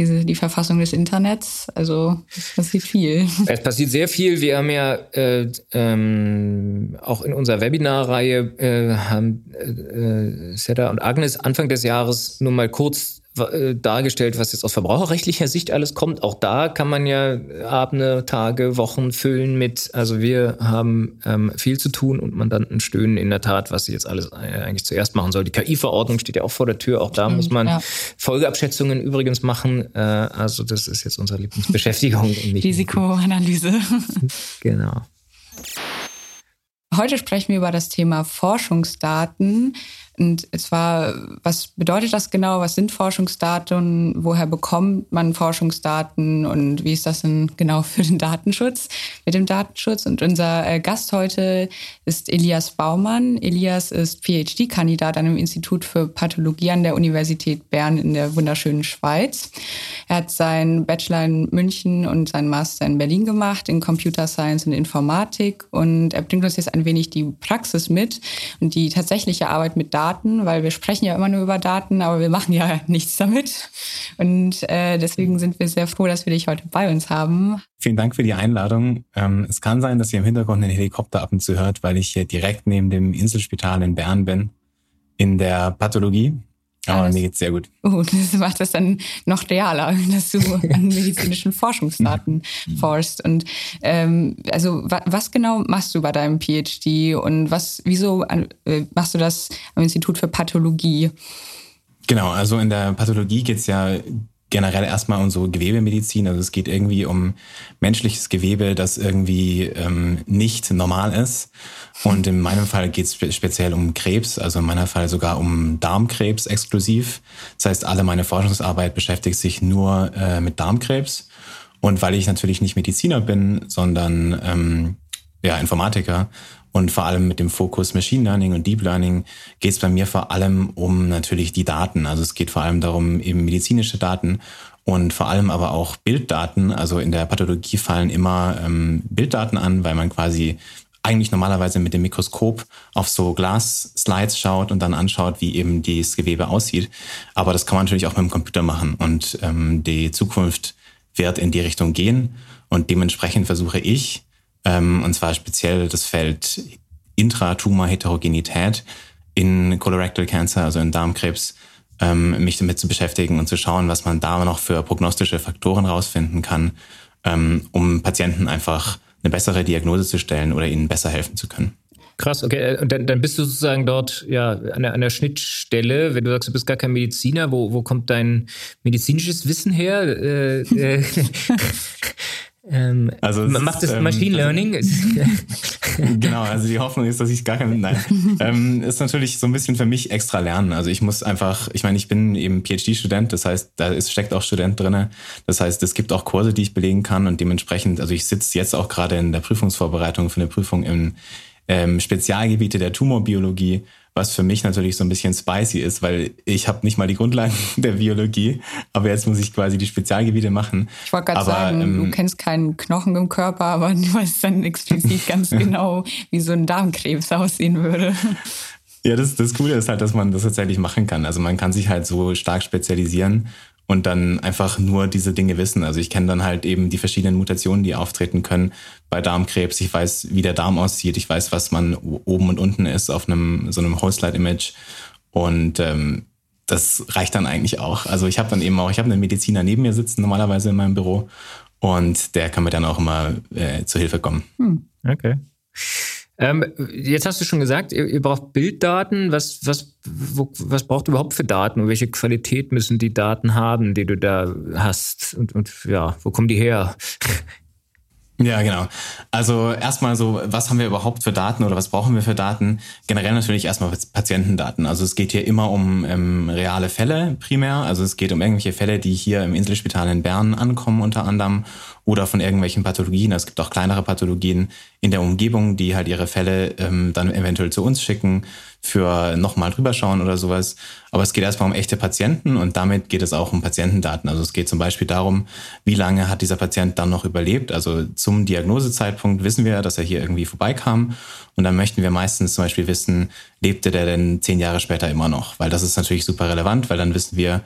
diese, die Verfassung des Internets. Also es passiert viel. Es passiert sehr viel. Wir haben ja äh, ähm, auch in unserer Webinarreihe äh, haben äh, Seda und Agnes Anfang des Jahres nur mal kurz äh, dargestellt, was jetzt aus verbraucherrechtlicher Sicht alles kommt. Auch da kann man ja Abende, Tage, Wochen füllen mit, also wir haben ähm, viel zu tun und Mandanten stöhnen in der Tat, was sie jetzt alles äh, eigentlich zuerst machen soll. Die KI-Verordnung steht ja auch vor der Tür. Auch da Stimmt, muss man ja. Folgeabschätzungen übrigens machen. Äh, also das ist jetzt unsere Lieblingsbeschäftigung. Risikoanalyse. genau. heute sprechen wir über das Thema Forschungsdaten. Und zwar, was bedeutet das genau? Was sind Forschungsdaten? Woher bekommt man Forschungsdaten? Und wie ist das denn genau für den Datenschutz, mit dem Datenschutz? Und unser äh, Gast heute ist Elias Baumann. Elias ist PhD-Kandidat an dem Institut für Pathologie an der Universität Bern in der wunderschönen Schweiz. Er hat seinen Bachelor in München und seinen Master in Berlin gemacht in Computer Science und Informatik. Und er bringt uns jetzt ein wenig die Praxis mit und die tatsächliche Arbeit mit Daten weil wir sprechen ja immer nur über Daten, aber wir machen ja nichts damit. Und äh, deswegen sind wir sehr froh, dass wir dich heute bei uns haben. Vielen Dank für die Einladung. Ähm, es kann sein, dass ihr im Hintergrund einen Helikopter ab und zu hört, weil ich hier direkt neben dem Inselspital in Bern bin, in der Pathologie. Aber Alles. mir geht's sehr gut. Oh, das macht das dann noch realer, dass du an medizinischen Forschungsdaten forschst. Und ähm, also wa was genau machst du bei deinem PhD und was, wieso äh, machst du das am Institut für Pathologie? Genau, also in der Pathologie geht's ja generell erstmal um so Gewebemedizin. Also es geht irgendwie um menschliches Gewebe, das irgendwie ähm, nicht normal ist. Und in meinem Fall geht es spe speziell um Krebs, also in meinem Fall sogar um Darmkrebs exklusiv. Das heißt, alle meine Forschungsarbeit beschäftigt sich nur äh, mit Darmkrebs. Und weil ich natürlich nicht Mediziner bin, sondern ähm, ja, Informatiker, und vor allem mit dem Fokus Machine Learning und Deep Learning geht es bei mir vor allem um natürlich die Daten. Also es geht vor allem darum, eben medizinische Daten und vor allem aber auch Bilddaten. Also in der Pathologie fallen immer ähm, Bilddaten an, weil man quasi eigentlich normalerweise mit dem Mikroskop auf so Glas-Slides schaut und dann anschaut, wie eben das Gewebe aussieht. Aber das kann man natürlich auch mit dem Computer machen und ähm, die Zukunft wird in die Richtung gehen und dementsprechend versuche ich, ähm, und zwar speziell das Feld Intratumor-Heterogenität in Colorectal Cancer, also in Darmkrebs, ähm, mich damit zu beschäftigen und zu schauen, was man da noch für prognostische Faktoren rausfinden kann, ähm, um Patienten einfach eine bessere Diagnose zu stellen oder ihnen besser helfen zu können. Krass, okay. Und dann, dann bist du sozusagen dort ja an der, an der Schnittstelle, wenn du sagst, du bist gar kein Mediziner, wo, wo kommt dein medizinisches Wissen her? Äh, äh, Ähm, also macht das ähm, Machine Learning? genau, also die Hoffnung ist, dass ich gar kein, nein, ähm, ist natürlich so ein bisschen für mich extra lernen. Also ich muss einfach, ich meine, ich bin eben PhD-Student, das heißt, da ist, steckt auch Student drinne. Das heißt, es gibt auch Kurse, die ich belegen kann und dementsprechend, also ich sitze jetzt auch gerade in der Prüfungsvorbereitung für eine Prüfung im ähm, Spezialgebiete der Tumorbiologie was für mich natürlich so ein bisschen spicy ist, weil ich habe nicht mal die Grundlagen der Biologie, aber jetzt muss ich quasi die Spezialgebiete machen. Ich wollte gerade sagen, ähm, du kennst keinen Knochen im Körper, aber du weißt dann explizit ganz genau, wie so ein Darmkrebs aussehen würde. Ja, das, das Coole ist halt, dass man das tatsächlich machen kann. Also man kann sich halt so stark spezialisieren und dann einfach nur diese Dinge wissen. Also ich kenne dann halt eben die verschiedenen Mutationen, die auftreten können bei Darmkrebs. Ich weiß, wie der Darm aussieht. Ich weiß, was man oben und unten ist auf einem so einem Whole-Slide-Image. Und ähm, das reicht dann eigentlich auch. Also ich habe dann eben auch, ich habe einen Mediziner neben mir sitzen normalerweise in meinem Büro und der kann mir dann auch immer äh, zur Hilfe kommen. Hm. Okay. Ähm, jetzt hast du schon gesagt, ihr, ihr braucht Bilddaten. Was, was, wo, was braucht ihr überhaupt für Daten und welche Qualität müssen die Daten haben, die du da hast? Und, und ja, wo kommen die her? Ja, genau. Also erstmal so, was haben wir überhaupt für Daten oder was brauchen wir für Daten? Generell natürlich erstmal Patientendaten. Also es geht hier immer um ähm, reale Fälle primär. Also es geht um irgendwelche Fälle, die hier im Inselspital in Bern ankommen unter anderem oder von irgendwelchen Pathologien. Es gibt auch kleinere Pathologien in der Umgebung, die halt ihre Fälle ähm, dann eventuell zu uns schicken für nochmal drüber schauen oder sowas. Aber es geht erstmal um echte Patienten und damit geht es auch um Patientendaten. Also es geht zum Beispiel darum, wie lange hat dieser Patient dann noch überlebt. Also zum Diagnosezeitpunkt wissen wir, dass er hier irgendwie vorbeikam. Und dann möchten wir meistens zum Beispiel wissen, lebte der denn zehn Jahre später immer noch? Weil das ist natürlich super relevant, weil dann wissen wir,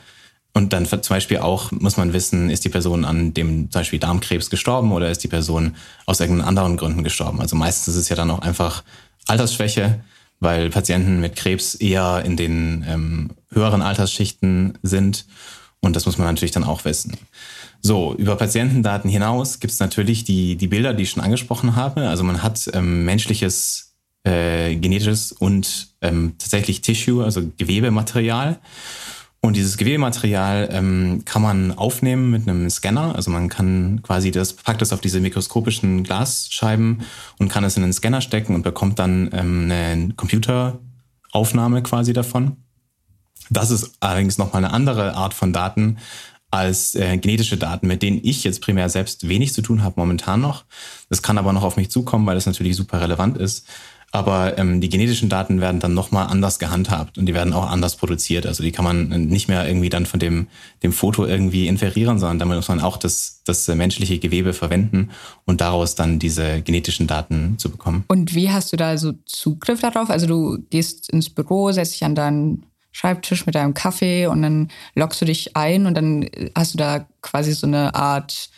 und dann zum Beispiel auch muss man wissen, ist die Person an dem zum Beispiel Darmkrebs gestorben oder ist die Person aus irgendeinen anderen Gründen gestorben. Also meistens ist es ja dann auch einfach Altersschwäche, weil Patienten mit Krebs eher in den ähm, höheren Altersschichten sind. Und das muss man natürlich dann auch wissen. So, über Patientendaten hinaus gibt es natürlich die, die Bilder, die ich schon angesprochen habe. Also man hat ähm, menschliches, äh, genetisches und ähm, tatsächlich Tissue, also Gewebematerial. Und dieses Gewebematerial ähm, kann man aufnehmen mit einem Scanner. Also man kann quasi das, packt das auf diese mikroskopischen Glasscheiben und kann es in den Scanner stecken und bekommt dann ähm, eine Computeraufnahme quasi davon. Das ist allerdings nochmal eine andere Art von Daten als äh, genetische Daten, mit denen ich jetzt primär selbst wenig zu tun habe momentan noch. Das kann aber noch auf mich zukommen, weil das natürlich super relevant ist. Aber ähm, die genetischen Daten werden dann nochmal anders gehandhabt und die werden auch anders produziert. Also die kann man nicht mehr irgendwie dann von dem, dem Foto irgendwie inferieren, sondern damit muss man auch das, das menschliche Gewebe verwenden und daraus dann diese genetischen Daten zu bekommen. Und wie hast du da so Zugriff darauf? Also du gehst ins Büro, setzt dich an deinen Schreibtisch mit deinem Kaffee und dann loggst du dich ein und dann hast du da quasi so eine Art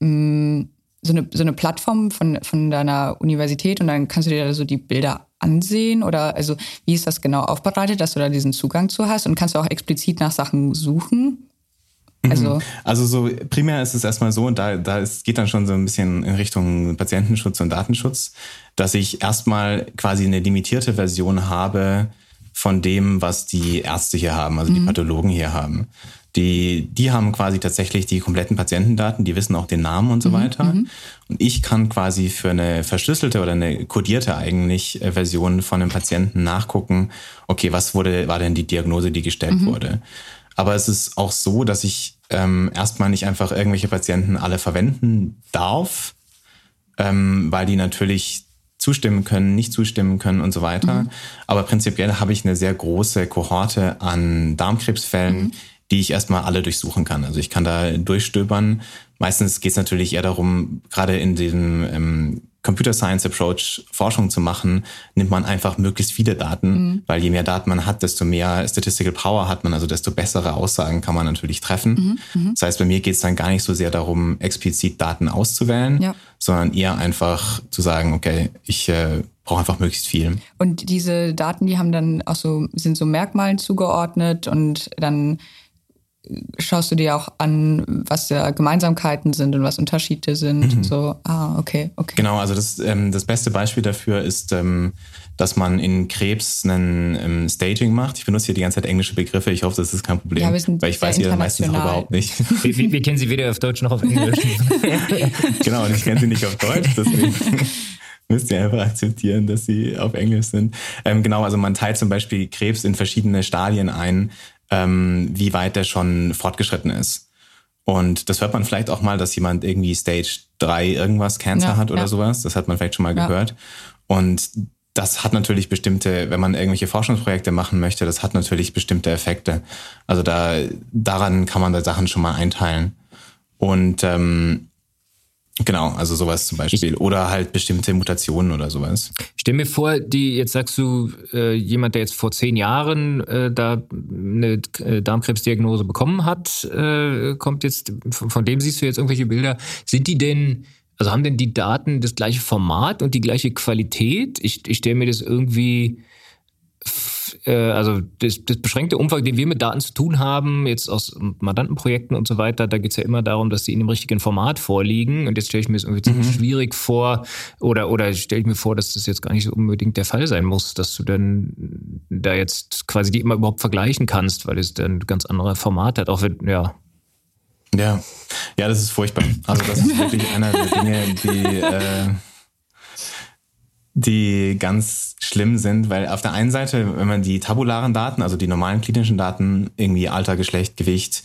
mh, mm, so eine, so eine Plattform von, von deiner Universität und dann kannst du dir da so die Bilder ansehen oder also wie ist das genau aufbereitet, dass du da diesen Zugang zu hast und kannst du auch explizit nach Sachen suchen? Also, mhm. also so primär ist es erstmal so, und da, da ist, geht dann schon so ein bisschen in Richtung Patientenschutz und Datenschutz, dass ich erstmal quasi eine limitierte Version habe von dem, was die Ärzte hier haben, also mhm. die Pathologen hier haben. Die, die haben quasi tatsächlich die kompletten Patientendaten, die wissen auch den Namen und so mhm, weiter. Mhm. Und ich kann quasi für eine verschlüsselte oder eine kodierte eigentlich äh, Version von einem Patienten nachgucken, okay, was wurde, war denn die Diagnose, die gestellt mhm. wurde. Aber es ist auch so, dass ich ähm, erstmal nicht einfach irgendwelche Patienten alle verwenden darf, ähm, weil die natürlich zustimmen können, nicht zustimmen können und so weiter. Mhm. Aber prinzipiell habe ich eine sehr große Kohorte an Darmkrebsfällen, mhm die ich erstmal alle durchsuchen kann. Also ich kann da durchstöbern. Meistens geht es natürlich eher darum, gerade in diesem ähm, Computer Science Approach Forschung zu machen, nimmt man einfach möglichst viele Daten, mhm. weil je mehr Daten man hat, desto mehr Statistical Power hat man, also desto bessere Aussagen kann man natürlich treffen. Mhm. Mhm. Das heißt, bei mir geht es dann gar nicht so sehr darum, explizit Daten auszuwählen, ja. sondern eher einfach zu sagen, okay, ich äh, brauche einfach möglichst viel. Und diese Daten, die haben dann auch so, sind so Merkmalen zugeordnet und dann schaust du dir auch an, was da Gemeinsamkeiten sind und was Unterschiede sind. Mhm. So, ah, okay, okay. Genau, also das, ähm, das beste Beispiel dafür ist, ähm, dass man in Krebs einen ähm, Staging macht. Ich benutze hier die ganze Zeit englische Begriffe. Ich hoffe, das ist kein Problem, ja, weil ich weiß hier meistens auch überhaupt nicht. Wir, wir, kennen sie weder auf Deutsch noch auf Englisch. genau, und ich kenne sie nicht auf Deutsch, deswegen müsst ihr einfach akzeptieren, dass sie auf Englisch sind. Ähm, genau, also man teilt zum Beispiel Krebs in verschiedene Stadien ein ähm, wie weit der schon fortgeschritten ist. Und das hört man vielleicht auch mal, dass jemand irgendwie Stage 3 irgendwas Cancer ja, hat oder ja. sowas. Das hat man vielleicht schon mal ja. gehört. Und das hat natürlich bestimmte, wenn man irgendwelche Forschungsprojekte machen möchte, das hat natürlich bestimmte Effekte. Also da daran kann man da Sachen schon mal einteilen. Und ähm, Genau, also sowas zum Beispiel. Oder halt bestimmte Mutationen oder sowas. Stell mir vor, die, jetzt sagst du, äh, jemand, der jetzt vor zehn Jahren äh, da eine äh, Darmkrebsdiagnose bekommen hat, äh, kommt jetzt, von, von dem siehst du jetzt irgendwelche Bilder. Sind die denn, also haben denn die Daten das gleiche Format und die gleiche Qualität? Ich, ich stelle mir das irgendwie also das, das, beschränkte Umfang, den wir mit Daten zu tun haben, jetzt aus Mandantenprojekten und so weiter, da geht es ja immer darum, dass sie in dem richtigen Format vorliegen. Und jetzt stelle ich mir das irgendwie mhm. ziemlich schwierig vor, oder, oder stelle ich mir vor, dass das jetzt gar nicht so unbedingt der Fall sein muss, dass du dann da jetzt quasi die immer überhaupt vergleichen kannst, weil es dann ganz andere Format hat, auch wenn, ja. Ja, ja, das ist furchtbar. Also das ist wirklich einer der Dinge, die äh, die ganz schlimm sind, weil auf der einen Seite, wenn man die tabularen Daten, also die normalen klinischen Daten, irgendwie Alter, Geschlecht, Gewicht,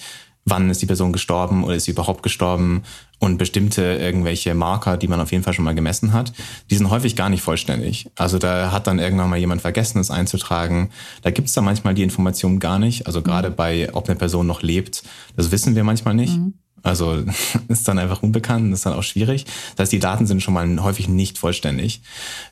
wann ist die Person gestorben oder ist sie überhaupt gestorben und bestimmte irgendwelche Marker, die man auf jeden Fall schon mal gemessen hat, die sind häufig gar nicht vollständig. Also da hat dann irgendwann mal jemand vergessen, es einzutragen. Da gibt es dann manchmal die Informationen gar nicht. Also gerade mhm. bei, ob eine Person noch lebt, das wissen wir manchmal nicht. Mhm. Also ist dann einfach unbekannt und ist dann auch schwierig. Das heißt, die Daten sind schon mal häufig nicht vollständig.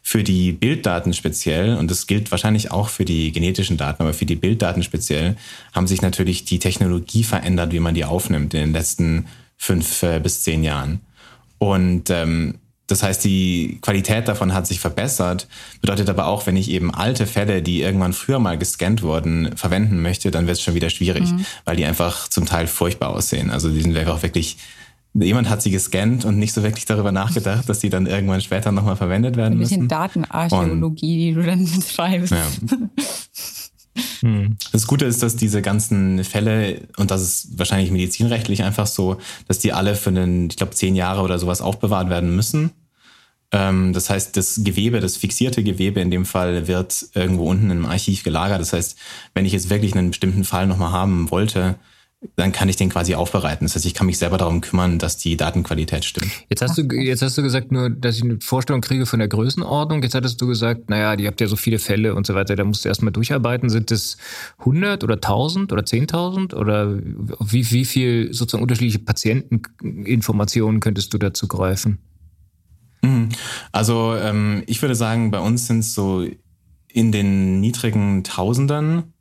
Für die Bilddaten speziell, und das gilt wahrscheinlich auch für die genetischen Daten, aber für die Bilddaten speziell, haben sich natürlich die Technologie verändert, wie man die aufnimmt in den letzten fünf äh, bis zehn Jahren. Und ähm, das heißt, die Qualität davon hat sich verbessert. Bedeutet aber auch, wenn ich eben alte Fälle, die irgendwann früher mal gescannt wurden, verwenden möchte, dann wird es schon wieder schwierig, mhm. weil die einfach zum Teil furchtbar aussehen. Also die sind einfach wirklich, jemand hat sie gescannt und nicht so wirklich darüber nachgedacht, dass sie dann irgendwann später nochmal verwendet werden müssen. Ein bisschen Datenarchäologie, und, die du dann schreibst. Ja. Hm. Das Gute ist, dass diese ganzen Fälle, und das ist wahrscheinlich medizinrechtlich einfach so, dass die alle für einen, ich glaube, zehn Jahre oder sowas aufbewahrt werden müssen. Ähm, das heißt, das Gewebe, das fixierte Gewebe in dem Fall wird irgendwo unten im Archiv gelagert. Das heißt, wenn ich jetzt wirklich einen bestimmten Fall nochmal haben wollte, dann kann ich den quasi aufbereiten. Das heißt, ich kann mich selber darum kümmern, dass die Datenqualität stimmt. Jetzt hast du, jetzt hast du gesagt nur, dass ich eine Vorstellung kriege von der Größenordnung. Jetzt hattest du gesagt, naja, ihr habt ja so viele Fälle und so weiter, da musst du erstmal durcharbeiten. Sind es 100 oder 1000 oder 10.000 oder wie, wie viel sozusagen unterschiedliche Patienteninformationen könntest du dazu greifen? Mhm. Also ähm, ich würde sagen, bei uns sind es so in den niedrigen Tausenden.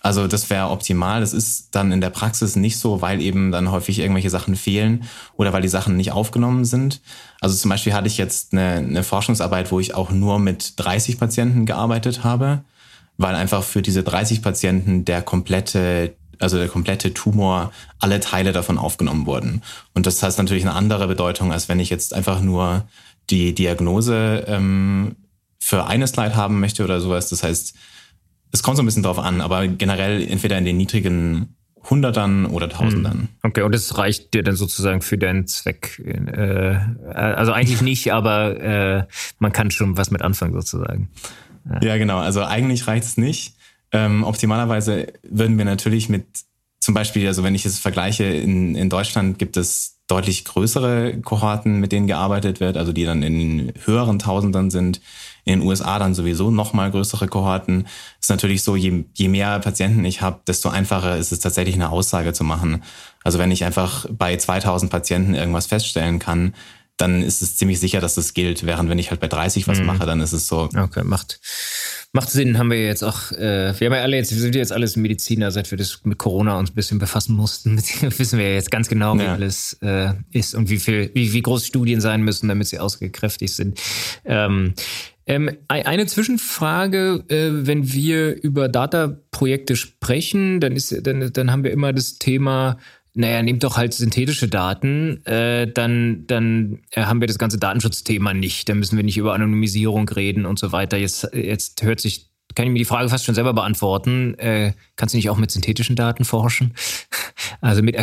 Also das wäre optimal. Das ist dann in der Praxis nicht so, weil eben dann häufig irgendwelche Sachen fehlen oder weil die Sachen nicht aufgenommen sind. Also zum Beispiel hatte ich jetzt eine, eine Forschungsarbeit, wo ich auch nur mit 30 Patienten gearbeitet habe, weil einfach für diese 30 Patienten der komplette also der komplette Tumor, alle Teile davon aufgenommen wurden. Und das heißt natürlich eine andere Bedeutung, als wenn ich jetzt einfach nur die Diagnose ähm, für eine Slide haben möchte oder sowas. Das heißt, es kommt so ein bisschen drauf an, aber generell entweder in den niedrigen Hundertern oder Tausendern. Hm. Okay, und das reicht dir dann sozusagen für deinen Zweck. Äh, also eigentlich nicht, aber äh, man kann schon was mit anfangen sozusagen. Ja, ja genau. Also eigentlich reicht es nicht. Ähm, optimalerweise würden wir natürlich mit zum Beispiel, also wenn ich es vergleiche, in, in Deutschland gibt es deutlich größere Kohorten, mit denen gearbeitet wird, also die dann in höheren Tausendern sind. In den USA dann sowieso nochmal größere Kohorten. Ist natürlich so, je, je mehr Patienten ich habe, desto einfacher ist es tatsächlich eine Aussage zu machen. Also wenn ich einfach bei 2000 Patienten irgendwas feststellen kann, dann ist es ziemlich sicher, dass das gilt. Während wenn ich halt bei 30 was mhm. mache, dann ist es so. Okay, macht, macht Sinn. Haben wir jetzt auch, äh, wir haben ja alle jetzt, wir sind jetzt alles Mediziner, seit wir das mit Corona uns ein bisschen befassen mussten. wissen wir jetzt ganz genau, wie ja. alles äh, ist und wie viel, wie, wie groß Studien sein müssen, damit sie ausgekräftigt sind. Ähm, ähm, eine Zwischenfrage, äh, wenn wir über Data-Projekte sprechen, dann ist, dann, dann haben wir immer das Thema, naja, nehmt doch halt synthetische Daten, äh, dann, dann äh, haben wir das ganze Datenschutzthema nicht. Dann müssen wir nicht über Anonymisierung reden und so weiter. Jetzt, jetzt hört sich kann ich mir die Frage fast schon selber beantworten. Äh, kannst du nicht auch mit synthetischen Daten forschen? Also mit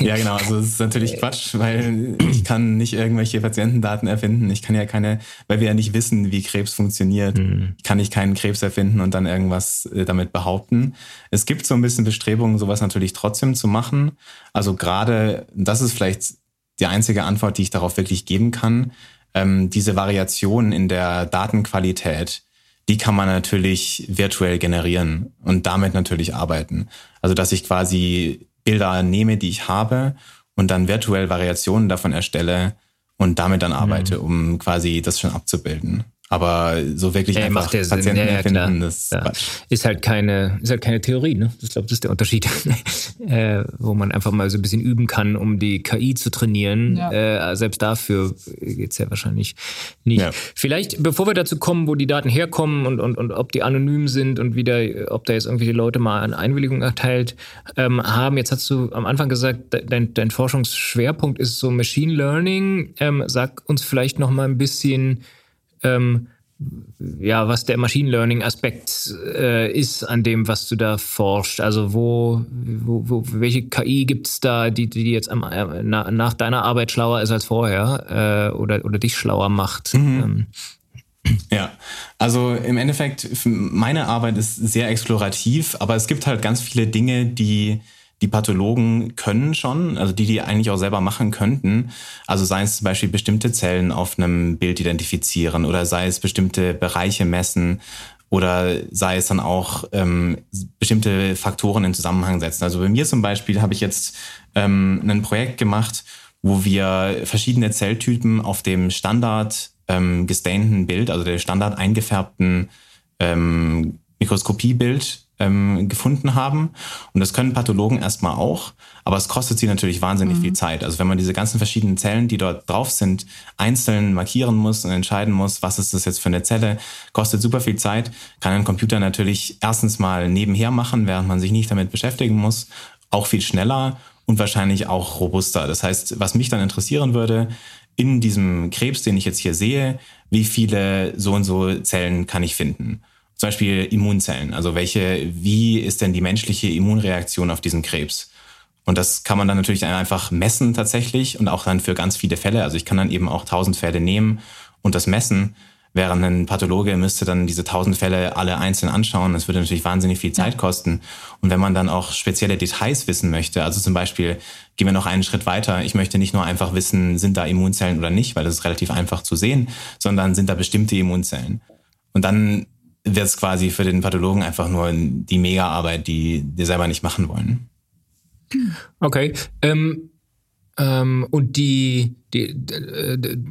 Ja, genau. Also das ist natürlich Quatsch, weil ich kann nicht irgendwelche Patientendaten erfinden. Ich kann ja keine, weil wir ja nicht wissen, wie Krebs funktioniert, mhm. kann ich keinen Krebs erfinden und dann irgendwas äh, damit behaupten. Es gibt so ein bisschen Bestrebungen, sowas natürlich trotzdem zu machen. Also gerade, das ist vielleicht die einzige Antwort, die ich darauf wirklich geben kann. Ähm, diese Variation in der Datenqualität, die kann man natürlich virtuell generieren und damit natürlich arbeiten. Also dass ich quasi Bilder nehme, die ich habe und dann virtuell Variationen davon erstelle und damit dann arbeite, mhm. um quasi das schon abzubilden. Aber so wirklich ja, einfach Patienten ja, ja, finden, das ja. ist halt keine, ist halt keine Theorie, ne? Ich glaube, das ist der Unterschied, äh, wo man einfach mal so ein bisschen üben kann, um die KI zu trainieren. Ja. Äh, selbst dafür geht's ja wahrscheinlich nicht. Ja. Vielleicht, bevor wir dazu kommen, wo die Daten herkommen und, und, und ob die anonym sind und wieder, ob da jetzt irgendwie die Leute mal eine Einwilligung erteilt ähm, haben. Jetzt hast du am Anfang gesagt, dein, dein Forschungsschwerpunkt ist so Machine Learning. Ähm, sag uns vielleicht noch mal ein bisschen ähm, ja, was der Machine Learning Aspekt äh, ist an dem, was du da forschst. Also wo, wo, wo welche KI gibt es da, die, die jetzt am, äh, na, nach deiner Arbeit schlauer ist als vorher äh, oder, oder dich schlauer macht? Mhm. Ähm. Ja, also im Endeffekt, meine Arbeit ist sehr explorativ, aber es gibt halt ganz viele Dinge, die die Pathologen können schon, also die, die eigentlich auch selber machen könnten. Also sei es zum Beispiel bestimmte Zellen auf einem Bild identifizieren oder sei es bestimmte Bereiche messen oder sei es dann auch ähm, bestimmte Faktoren in Zusammenhang setzen. Also bei mir zum Beispiel habe ich jetzt ähm, ein Projekt gemacht, wo wir verschiedene Zelltypen auf dem Standard ähm, gestainten Bild, also der standard eingefärbten ähm, Mikroskopiebild ähm, gefunden haben. Und das können Pathologen erstmal auch, aber es kostet sie natürlich wahnsinnig mhm. viel Zeit. Also wenn man diese ganzen verschiedenen Zellen, die dort drauf sind, einzeln markieren muss und entscheiden muss, was ist das jetzt für eine Zelle, kostet super viel Zeit, kann ein Computer natürlich erstens mal nebenher machen, während man sich nicht damit beschäftigen muss, auch viel schneller und wahrscheinlich auch robuster. Das heißt, was mich dann interessieren würde, in diesem Krebs, den ich jetzt hier sehe, wie viele so und so Zellen kann ich finden? Zum Beispiel Immunzellen. Also welche, wie ist denn die menschliche Immunreaktion auf diesen Krebs? Und das kann man dann natürlich einfach messen tatsächlich und auch dann für ganz viele Fälle. Also ich kann dann eben auch tausend Fälle nehmen und das messen, während ein Pathologe müsste dann diese tausend Fälle alle einzeln anschauen. Das würde natürlich wahnsinnig viel Zeit kosten. Und wenn man dann auch spezielle Details wissen möchte, also zum Beispiel gehen wir noch einen Schritt weiter. Ich möchte nicht nur einfach wissen, sind da Immunzellen oder nicht, weil das ist relativ einfach zu sehen, sondern sind da bestimmte Immunzellen. Und dann wird es quasi für den Pathologen einfach nur die Mega-Arbeit, die wir selber nicht machen wollen. Okay. Ähm, ähm, und die, die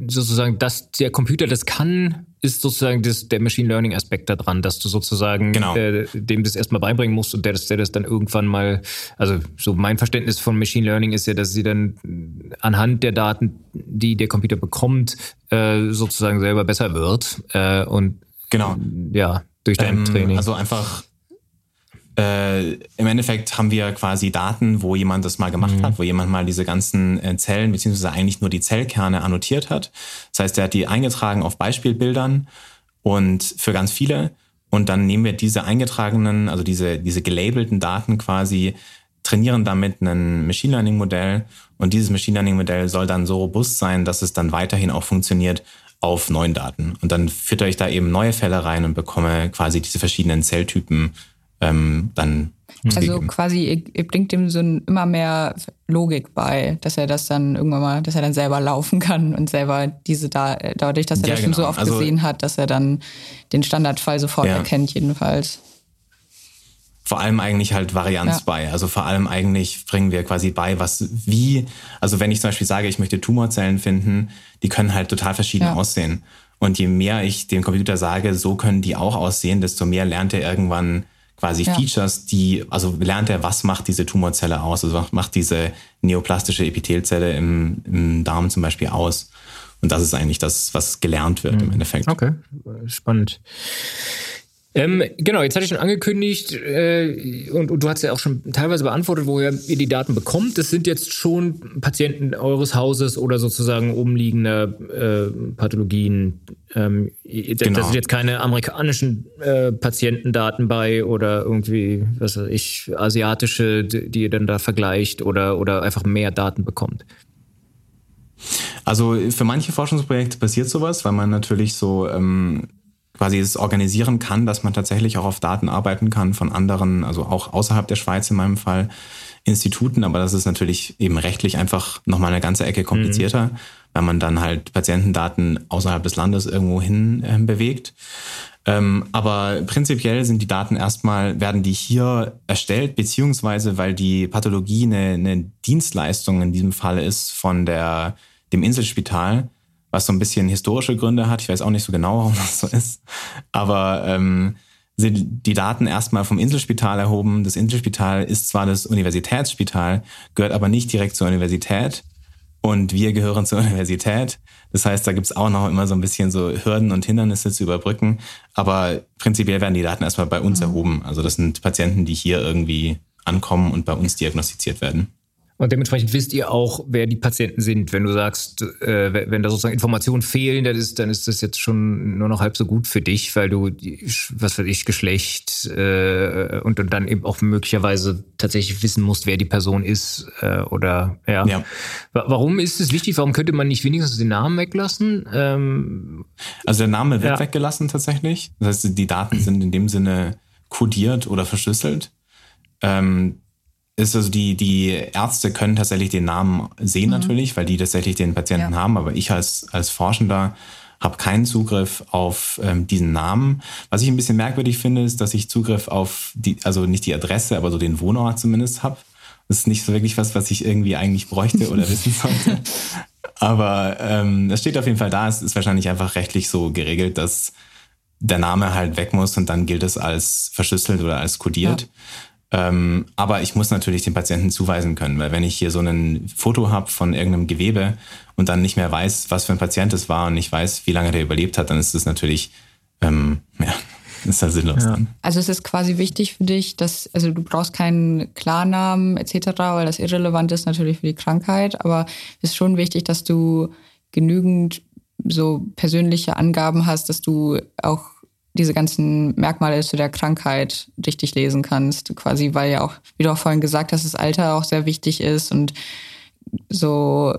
sozusagen, dass der Computer das kann, ist sozusagen das, der Machine Learning Aspekt daran, dass du sozusagen genau. äh, dem das erstmal beibringen musst und der das, der das dann irgendwann mal, also so mein Verständnis von Machine Learning ist ja, dass sie dann anhand der Daten, die der Computer bekommt, äh, sozusagen selber besser wird äh, und genau. ja, durch dein ähm, Training. Also einfach äh, im Endeffekt haben wir quasi Daten, wo jemand das mal gemacht mhm. hat, wo jemand mal diese ganzen äh, Zellen, beziehungsweise eigentlich nur die Zellkerne annotiert hat. Das heißt, er hat die eingetragen auf Beispielbildern und für ganz viele. Und dann nehmen wir diese eingetragenen, also diese, diese gelabelten Daten quasi, trainieren damit ein Machine Learning Modell. Und dieses Machine Learning Modell soll dann so robust sein, dass es dann weiterhin auch funktioniert auf neuen Daten. Und dann fütter ich da eben neue Fälle rein und bekomme quasi diese verschiedenen Zelltypen ähm, dann. Also quasi, ihr, ihr bringt ihm so immer mehr Logik bei, dass er das dann irgendwann mal, dass er dann selber laufen kann und selber diese da, dadurch, dass er ja, das schon genau. so oft also, gesehen hat, dass er dann den Standardfall sofort ja. erkennt, jedenfalls vor allem eigentlich halt Varianz ja. bei. Also vor allem eigentlich bringen wir quasi bei, was wie, also wenn ich zum Beispiel sage, ich möchte Tumorzellen finden, die können halt total verschieden ja. aussehen. Und je mehr ich dem Computer sage, so können die auch aussehen, desto mehr lernt er irgendwann quasi ja. Features, die, also lernt er, was macht diese Tumorzelle aus, also was macht diese neoplastische Epithelzelle im, im Darm zum Beispiel aus. Und das ist eigentlich das, was gelernt wird mhm. im Endeffekt. Okay, spannend. Ähm, genau, jetzt hatte ich schon angekündigt äh, und, und, du hast ja auch schon teilweise beantwortet, woher ihr die Daten bekommt. Das sind jetzt schon Patienten eures Hauses oder sozusagen umliegende äh, Pathologien. Ähm, genau. Da sind jetzt keine amerikanischen äh, Patientendaten bei oder irgendwie, was weiß ich, asiatische, die ihr dann da vergleicht oder, oder einfach mehr Daten bekommt. Also für manche Forschungsprojekte passiert sowas, weil man natürlich so ähm, quasi es organisieren kann, dass man tatsächlich auch auf Daten arbeiten kann von anderen, also auch außerhalb der Schweiz in meinem Fall, Instituten, aber das ist natürlich eben rechtlich einfach nochmal eine ganze Ecke komplizierter, mhm. weil man dann halt Patientendaten außerhalb des Landes irgendwo hin äh, bewegt. Ähm, aber prinzipiell sind die Daten erstmal, werden die hier erstellt, beziehungsweise weil die Pathologie eine, eine Dienstleistung in diesem Fall ist von der, dem Inselspital, was so ein bisschen historische Gründe hat. Ich weiß auch nicht so genau, warum das so ist. Aber ähm, sind die Daten erstmal vom Inselspital erhoben. Das Inselspital ist zwar das Universitätsspital, gehört aber nicht direkt zur Universität. Und wir gehören zur Universität. Das heißt, da gibt's auch noch immer so ein bisschen so Hürden und Hindernisse zu überbrücken. Aber prinzipiell werden die Daten erstmal bei uns mhm. erhoben. Also das sind Patienten, die hier irgendwie ankommen und bei uns diagnostiziert werden. Und dementsprechend wisst ihr auch, wer die Patienten sind. Wenn du sagst, äh, wenn da sozusagen Informationen fehlen, dann ist, dann ist das jetzt schon nur noch halb so gut für dich, weil du, was weiß ich, Geschlecht äh, und, und dann eben auch möglicherweise tatsächlich wissen musst, wer die Person ist äh, oder ja. ja. Warum ist es wichtig? Warum könnte man nicht wenigstens den Namen weglassen? Ähm, also der Name wird ja. weggelassen tatsächlich. Das heißt, die Daten sind in dem Sinne kodiert oder verschlüsselt. Ähm, ist also die, die Ärzte können tatsächlich den Namen sehen mhm. natürlich, weil die tatsächlich den Patienten ja. haben, aber ich als, als Forschender habe keinen Zugriff auf ähm, diesen Namen. Was ich ein bisschen merkwürdig finde, ist, dass ich Zugriff auf die, also nicht die Adresse, aber so den Wohnort zumindest habe. Das ist nicht so wirklich was, was ich irgendwie eigentlich bräuchte oder wissen sollte. Aber ähm, es steht auf jeden Fall da. Es ist wahrscheinlich einfach rechtlich so geregelt, dass der Name halt weg muss und dann gilt es als verschlüsselt oder als kodiert. Ja. Ähm, aber ich muss natürlich den Patienten zuweisen können, weil wenn ich hier so ein Foto habe von irgendeinem Gewebe und dann nicht mehr weiß, was für ein Patient es war und nicht weiß, wie lange der überlebt hat, dann ist das natürlich, ähm, ja, ist das sinnlos ja. dann. Also es ist quasi wichtig für dich, dass, also du brauchst keinen Klarnamen etc., weil das irrelevant ist natürlich für die Krankheit, aber es ist schon wichtig, dass du genügend so persönliche Angaben hast, dass du auch diese ganzen Merkmale zu der Krankheit richtig lesen kannst, quasi, weil ja auch, wie du auch vorhin gesagt hast, das Alter auch sehr wichtig ist und so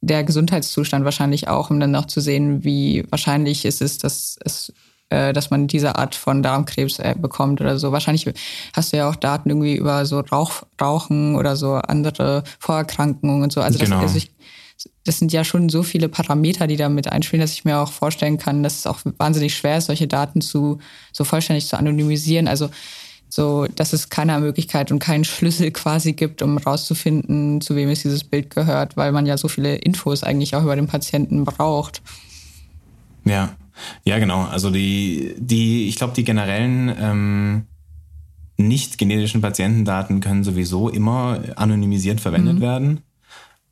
der Gesundheitszustand wahrscheinlich auch, um dann noch zu sehen, wie wahrscheinlich ist es, dass es äh, dass man diese Art von Darmkrebs äh, bekommt oder so. Wahrscheinlich hast du ja auch Daten irgendwie über so Rauch, Rauchen oder so andere Vorerkrankungen und so. Also genau. das, also ich, das sind ja schon so viele Parameter, die da mit einspielen, dass ich mir auch vorstellen kann, dass es auch wahnsinnig schwer ist, solche Daten zu so vollständig zu anonymisieren. Also so, dass es keine Möglichkeit und keinen Schlüssel quasi gibt, um rauszufinden, zu wem es dieses Bild gehört, weil man ja so viele Infos eigentlich auch über den Patienten braucht. Ja, ja, genau. Also die, die, ich glaube, die generellen ähm, nicht genetischen Patientendaten können sowieso immer anonymisiert verwendet mhm. werden.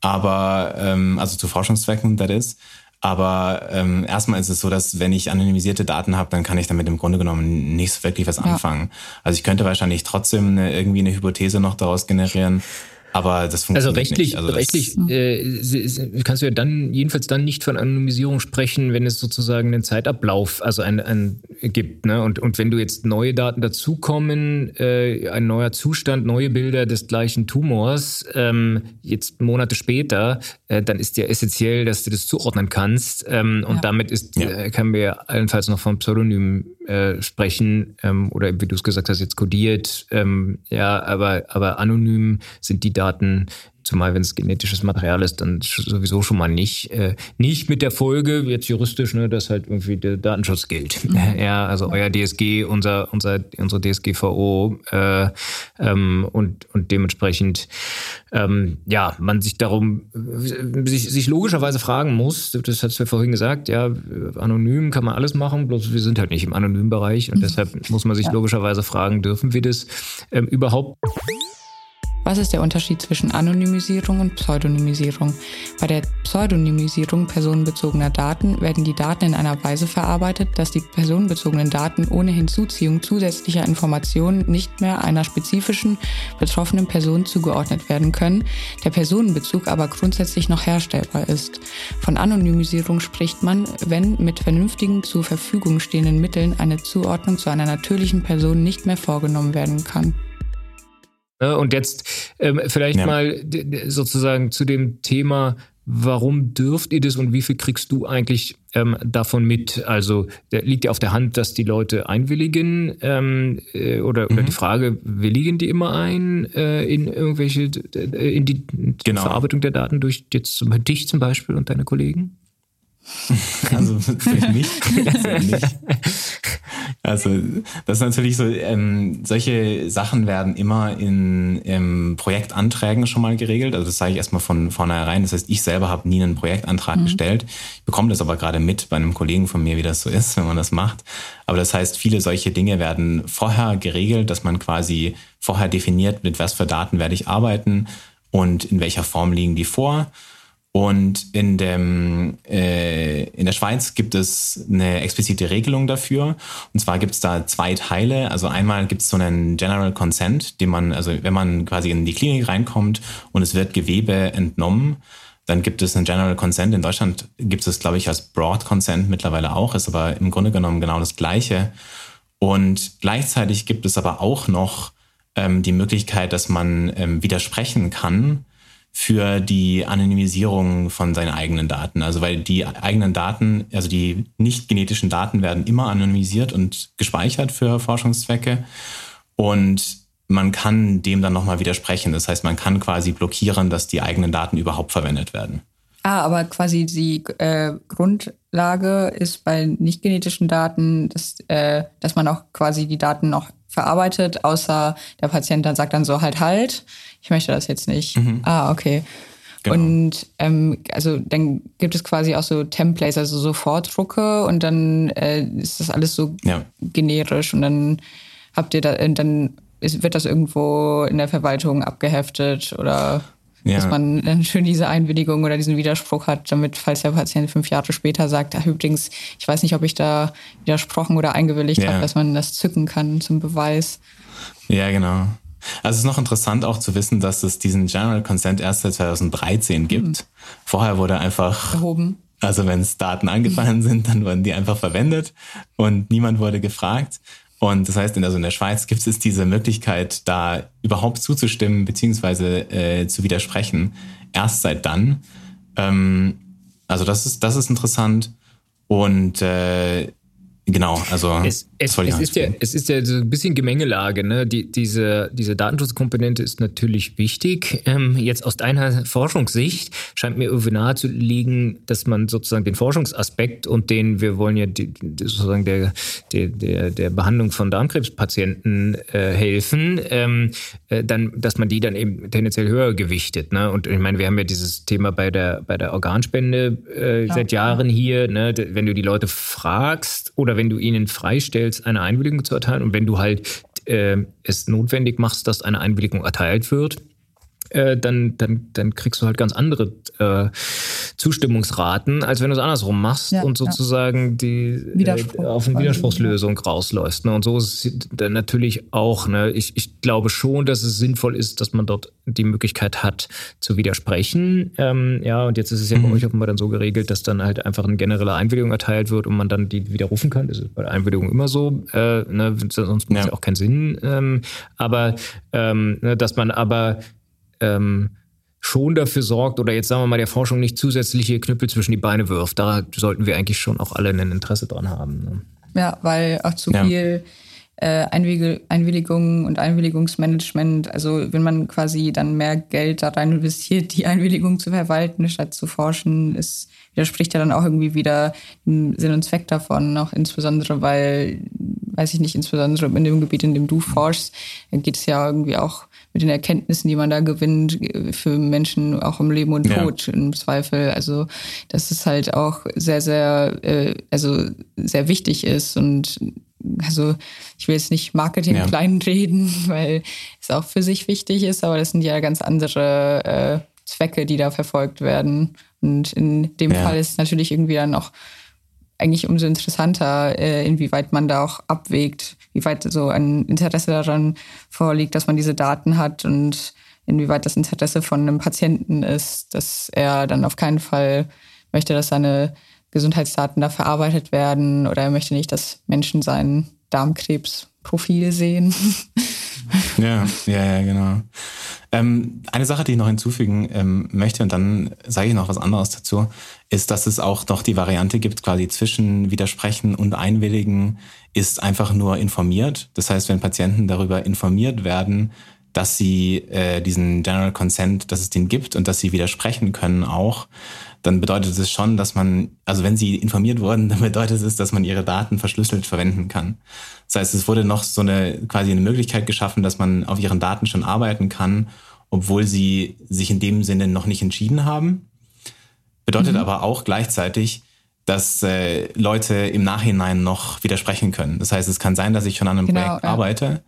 Aber, ähm, also zu Forschungszwecken, das ist. Aber ähm, erstmal ist es so, dass wenn ich anonymisierte Daten habe, dann kann ich damit im Grunde genommen nicht wirklich was anfangen. Ja. Also ich könnte wahrscheinlich trotzdem eine, irgendwie eine Hypothese noch daraus generieren, aber das funktioniert also rechtlich, nicht. Also rechtlich äh, kannst du ja dann jedenfalls dann nicht von Anonymisierung sprechen, wenn es sozusagen einen Zeitablauf, also ein, ein gibt. Ne? Und, und wenn du jetzt neue Daten dazukommen, äh, ein neuer Zustand, neue Bilder des gleichen Tumors, ähm, jetzt Monate später, äh, dann ist ja essentiell, dass du das zuordnen kannst. Ähm, und ja. damit ist, ja. äh, können wir allenfalls noch von Pseudonym äh, sprechen ähm, oder wie du es gesagt hast, jetzt kodiert. Ähm, ja, aber, aber anonym sind die Daten zumal wenn es genetisches Material ist, dann sowieso schon mal nicht. Äh, nicht mit der Folge, jetzt juristisch, ne, dass halt irgendwie der Datenschutz gilt. Mhm. Ja, also euer DSG, unser, unser, unsere DSGVO äh, ähm, und, und dementsprechend ähm, ja, man sich darum, sich, sich logischerweise fragen muss, das hast du ja vorhin gesagt, ja, anonym kann man alles machen, bloß wir sind halt nicht im anonymen Bereich und mhm. deshalb muss man sich ja. logischerweise fragen, dürfen wir das ähm, überhaupt? Was ist der Unterschied zwischen Anonymisierung und Pseudonymisierung? Bei der Pseudonymisierung personenbezogener Daten werden die Daten in einer Weise verarbeitet, dass die personenbezogenen Daten ohne Hinzuziehung zusätzlicher Informationen nicht mehr einer spezifischen betroffenen Person zugeordnet werden können, der Personenbezug aber grundsätzlich noch herstellbar ist. Von Anonymisierung spricht man, wenn mit vernünftigen zur Verfügung stehenden Mitteln eine Zuordnung zu einer natürlichen Person nicht mehr vorgenommen werden kann. Ne? Und jetzt ähm, vielleicht ja. mal sozusagen zu dem Thema, warum dürft ihr das und wie viel kriegst du eigentlich ähm, davon mit? Also liegt ja auf der Hand, dass die Leute einwilligen ähm, äh, oder, mhm. oder die Frage, willigen die immer ein äh, in irgendwelche, äh, in die genau. Verarbeitung der Daten durch jetzt dich zum Beispiel und deine Kollegen? Also durch mich nicht. Also das ist natürlich so, ähm, solche Sachen werden immer in ähm, Projektanträgen schon mal geregelt. Also das sage ich erstmal von vornherein. Das heißt, ich selber habe nie einen Projektantrag mhm. gestellt. Ich bekomme das aber gerade mit bei einem Kollegen von mir, wie das so ist, wenn man das macht. Aber das heißt, viele solche Dinge werden vorher geregelt, dass man quasi vorher definiert, mit was für Daten werde ich arbeiten und in welcher Form liegen die vor. Und in, dem, äh, in der Schweiz gibt es eine explizite Regelung dafür. Und zwar gibt es da zwei Teile. Also einmal gibt es so einen General Consent, den man, also wenn man quasi in die Klinik reinkommt und es wird Gewebe entnommen, dann gibt es einen General Consent. In Deutschland gibt es, glaube ich, als Broad Consent mittlerweile auch, ist aber im Grunde genommen genau das Gleiche. Und gleichzeitig gibt es aber auch noch ähm, die Möglichkeit, dass man ähm, widersprechen kann für die Anonymisierung von seinen eigenen Daten. Also weil die eigenen Daten, also die nicht genetischen Daten werden immer anonymisiert und gespeichert für Forschungszwecke. Und man kann dem dann nochmal widersprechen. Das heißt, man kann quasi blockieren, dass die eigenen Daten überhaupt verwendet werden. Ah, aber quasi die äh, Grundlage ist bei nicht genetischen Daten, dass, äh, dass man auch quasi die Daten noch verarbeitet, außer der Patient dann sagt dann so halt halt ich möchte das jetzt nicht. Mhm. Ah, okay. Genau. Und ähm, also dann gibt es quasi auch so Templates, also so Vordrucke und dann äh, ist das alles so ja. generisch und dann habt ihr da, dann ist, wird das irgendwo in der Verwaltung abgeheftet oder ja. dass man dann schön diese Einwilligung oder diesen Widerspruch hat, damit, falls der Patient fünf Jahre später sagt, ach übrigens, ich weiß nicht, ob ich da widersprochen oder eingewilligt ja. habe, dass man das zücken kann zum Beweis. Ja, genau. Also es ist noch interessant auch zu wissen, dass es diesen General Consent erst seit 2013 gibt. Mhm. Vorher wurde einfach erhoben. Also wenn es Daten angefallen sind, dann wurden die einfach verwendet und niemand wurde gefragt. Und das heißt, in, also in der Schweiz gibt es diese Möglichkeit, da überhaupt zuzustimmen bzw. äh, zu widersprechen. Erst seit dann. Ähm, also das ist, das ist interessant. Und äh, Genau, also es, es, es ist ja, es ist ja so ein bisschen Gemengelage. Ne? Die, diese, diese Datenschutzkomponente ist natürlich wichtig. Ähm, jetzt aus deiner Forschungssicht scheint mir irgendwie nahe zu liegen, dass man sozusagen den Forschungsaspekt und den, wir wollen ja die, sozusagen der, der, der, der Behandlung von Darmkrebspatienten äh, helfen, ähm, äh, dann, dass man die dann eben tendenziell höher gewichtet. Ne? Und ich meine, wir haben ja dieses Thema bei der, bei der Organspende äh, ja, seit Jahren ja. hier. Ne? Wenn du die Leute fragst oder oder wenn du ihnen freistellst, eine Einwilligung zu erteilen und wenn du halt äh, es notwendig machst, dass eine Einwilligung erteilt wird, äh, dann, dann, dann kriegst du halt ganz andere äh, Zustimmungsraten, als wenn du es andersrum machst ja, und sozusagen ja. die äh, auf eine Widerspruchslösung rausläufst. Ne? Und so ist es dann natürlich auch. Ne? Ich, ich glaube schon, dass es sinnvoll ist, dass man dort die Möglichkeit hat zu widersprechen. Ähm, ja, und jetzt ist es ja bei mhm. euch offenbar dann so geregelt, dass dann halt einfach eine generelle Einwilligung erteilt wird und man dann die widerrufen kann. Das ist bei der Einwilligung immer so. Äh, ne? Sonst macht es ja. ja auch keinen Sinn. Ähm, aber ähm, ne, dass man aber ähm, schon dafür sorgt oder jetzt sagen wir mal der Forschung nicht zusätzliche Knüppel zwischen die Beine wirft. Da sollten wir eigentlich schon auch alle ein Interesse dran haben. Ne? Ja, weil auch zu ja. viel äh, Einwilligungen und Einwilligungsmanagement, also wenn man quasi dann mehr Geld da rein investiert, die Einwilligung zu verwalten, statt zu forschen, ist, widerspricht ja dann auch irgendwie wieder dem Sinn und Zweck davon, auch insbesondere, weil, weiß ich nicht, insbesondere in dem Gebiet, in dem du forschst, geht es ja irgendwie auch mit den Erkenntnissen, die man da gewinnt, für Menschen auch im Leben und Tod ja. im Zweifel. Also dass es halt auch sehr, sehr, äh, also sehr wichtig ist und also ich will jetzt nicht Marketing ja. kleinreden, weil es auch für sich wichtig ist, aber das sind ja ganz andere äh, Zwecke, die da verfolgt werden. Und in dem ja. Fall ist es natürlich irgendwie dann auch eigentlich umso interessanter, äh, inwieweit man da auch abwägt, wie weit so ein Interesse daran vorliegt, dass man diese Daten hat und inwieweit das Interesse von einem Patienten ist, dass er dann auf keinen Fall möchte, dass seine Gesundheitsdaten da verarbeitet werden oder er möchte nicht, dass Menschen sein Darmkrebsprofil sehen. Ja, ja, ja, genau. Ähm, eine Sache, die ich noch hinzufügen ähm, möchte, und dann sage ich noch was anderes dazu, ist, dass es auch noch die Variante gibt, quasi zwischen Widersprechen und Einwilligen, ist einfach nur informiert. Das heißt, wenn Patienten darüber informiert werden, dass sie äh, diesen General Consent, dass es den gibt und dass sie widersprechen können auch, dann bedeutet es schon, dass man, also wenn sie informiert wurden, dann bedeutet es, dass man ihre Daten verschlüsselt verwenden kann. Das heißt, es wurde noch so eine quasi eine Möglichkeit geschaffen, dass man auf ihren Daten schon arbeiten kann, obwohl sie sich in dem Sinne noch nicht entschieden haben. Bedeutet mhm. aber auch gleichzeitig, dass äh, Leute im Nachhinein noch widersprechen können. Das heißt, es kann sein, dass ich schon an einem genau, Projekt ja. arbeite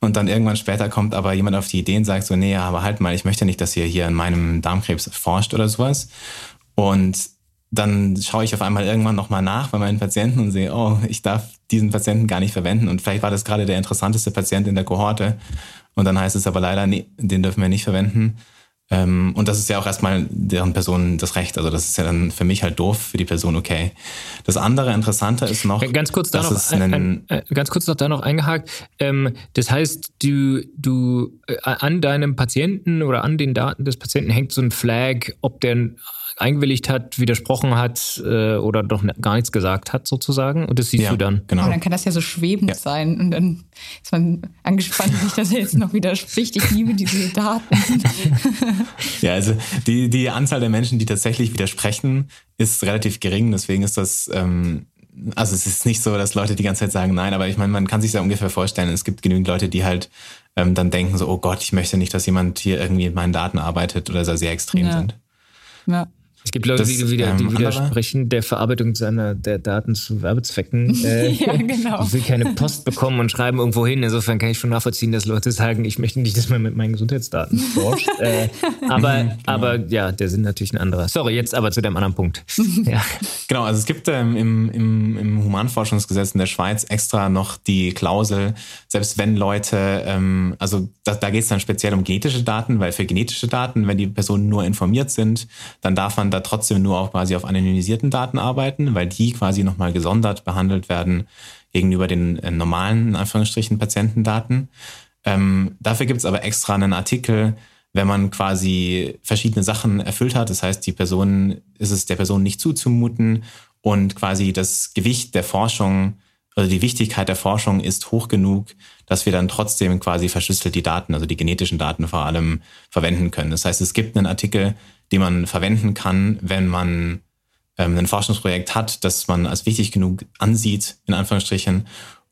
und dann irgendwann später kommt aber jemand auf die Idee und sagt so, nee, aber halt mal, ich möchte nicht, dass ihr hier in meinem Darmkrebs forscht oder sowas. Und dann schaue ich auf einmal irgendwann nochmal nach bei meinen Patienten und sehe, oh, ich darf diesen Patienten gar nicht verwenden. Und vielleicht war das gerade der interessanteste Patient in der Kohorte. Und dann heißt es aber leider, nee, den dürfen wir nicht verwenden. Ähm, und das ist ja auch erstmal deren Person das Recht. Also das ist ja dann für mich halt doof, für die Person okay. Das andere Interessante ist noch, ganz kurz da noch, ein, ein, ein, ganz kurz noch da noch eingehakt. Ähm, das heißt, du du äh, an deinem Patienten oder an den Daten des Patienten hängt so ein Flag, ob der eingewilligt hat, widersprochen hat äh, oder doch gar nichts gesagt hat, sozusagen. Und das siehst ja, du dann. Genau. Und dann kann das ja so schwebend ja. sein. Und dann ist man angespannt, nicht, dass er jetzt noch widerspricht. Ich liebe diese Daten. ja, also die, die Anzahl der Menschen, die tatsächlich widersprechen, ist relativ gering. Deswegen ist das. Ähm, also es ist nicht so, dass Leute die ganze Zeit sagen nein, aber ich meine, man kann sich ja ungefähr vorstellen, es gibt genügend Leute, die halt ähm, dann denken so, oh Gott, ich möchte nicht, dass jemand hier irgendwie mit meinen Daten arbeitet oder sehr extrem ja. sind. Ja. Es gibt Leute, das, die, wieder, die ähm, widersprechen der Verarbeitung seiner der Daten zu Werbezwecken. Äh, ja, genau. Ich will keine Post bekommen und schreiben irgendwo hin. Insofern kann ich schon nachvollziehen, dass Leute sagen, ich möchte nicht, dass man mit meinen Gesundheitsdaten forscht. äh, aber, mhm, genau. aber ja, der sind natürlich ein anderer. Sorry, jetzt aber zu dem anderen Punkt. ja. Genau, also es gibt ähm, im, im, im Humanforschungsgesetz in der Schweiz extra noch die Klausel, selbst wenn Leute, ähm, also da, da geht es dann speziell um genetische Daten, weil für genetische Daten, wenn die Personen nur informiert sind, dann darf man da trotzdem nur auch quasi auf anonymisierten Daten arbeiten, weil die quasi nochmal gesondert behandelt werden gegenüber den äh, normalen, in Anführungsstrichen, Patientendaten. Ähm, dafür gibt es aber extra einen Artikel, wenn man quasi verschiedene Sachen erfüllt hat. Das heißt, die Person ist es der Person nicht zuzumuten und quasi das Gewicht der Forschung also die Wichtigkeit der Forschung ist hoch genug, dass wir dann trotzdem quasi verschlüsselt die Daten, also die genetischen Daten vor allem, verwenden können. Das heißt, es gibt einen Artikel, den man verwenden kann, wenn man ähm, ein Forschungsprojekt hat, das man als wichtig genug ansieht, in Anführungsstrichen,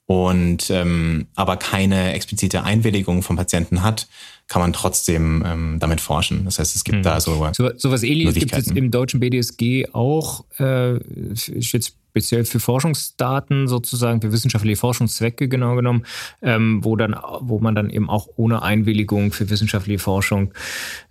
und ähm, aber keine explizite Einwilligung vom Patienten hat, kann man trotzdem ähm, damit forschen. Das heißt, es gibt hm. da so so, so was Ähnliches gibt es im deutschen BDSG auch. Äh, jetzt speziell für Forschungsdaten sozusagen, für wissenschaftliche Forschungszwecke genau genommen, ähm, wo dann, wo man dann eben auch ohne Einwilligung für wissenschaftliche Forschung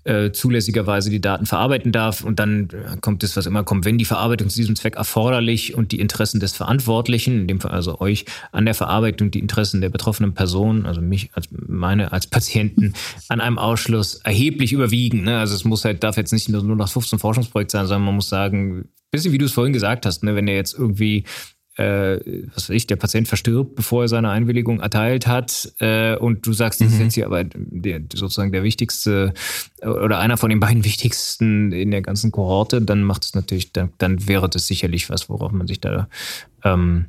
äh, zulässigerweise die Daten verarbeiten darf. Und dann äh, kommt das, was immer kommt, wenn die Verarbeitung zu diesem Zweck erforderlich und die Interessen des Verantwortlichen, in dem Fall also euch an der Verarbeitung, die Interessen der betroffenen Person, also mich als meine als Patienten, an einem Ausschluss erheblich überwiegen. Ne? Also es muss halt, darf jetzt nicht nur nach 15 Forschungsprojekt sein, sondern man muss sagen, bisschen wie du es vorhin gesagt hast, ne, wenn er jetzt irgendwie äh, was weiß ich, der Patient verstirbt, bevor er seine Einwilligung erteilt hat, äh, und du sagst, das mhm. ist jetzt hier aber der, sozusagen der wichtigste oder einer von den beiden wichtigsten in der ganzen Kohorte, dann macht es natürlich, dann, dann, wäre das sicherlich was, worauf man sich da ähm,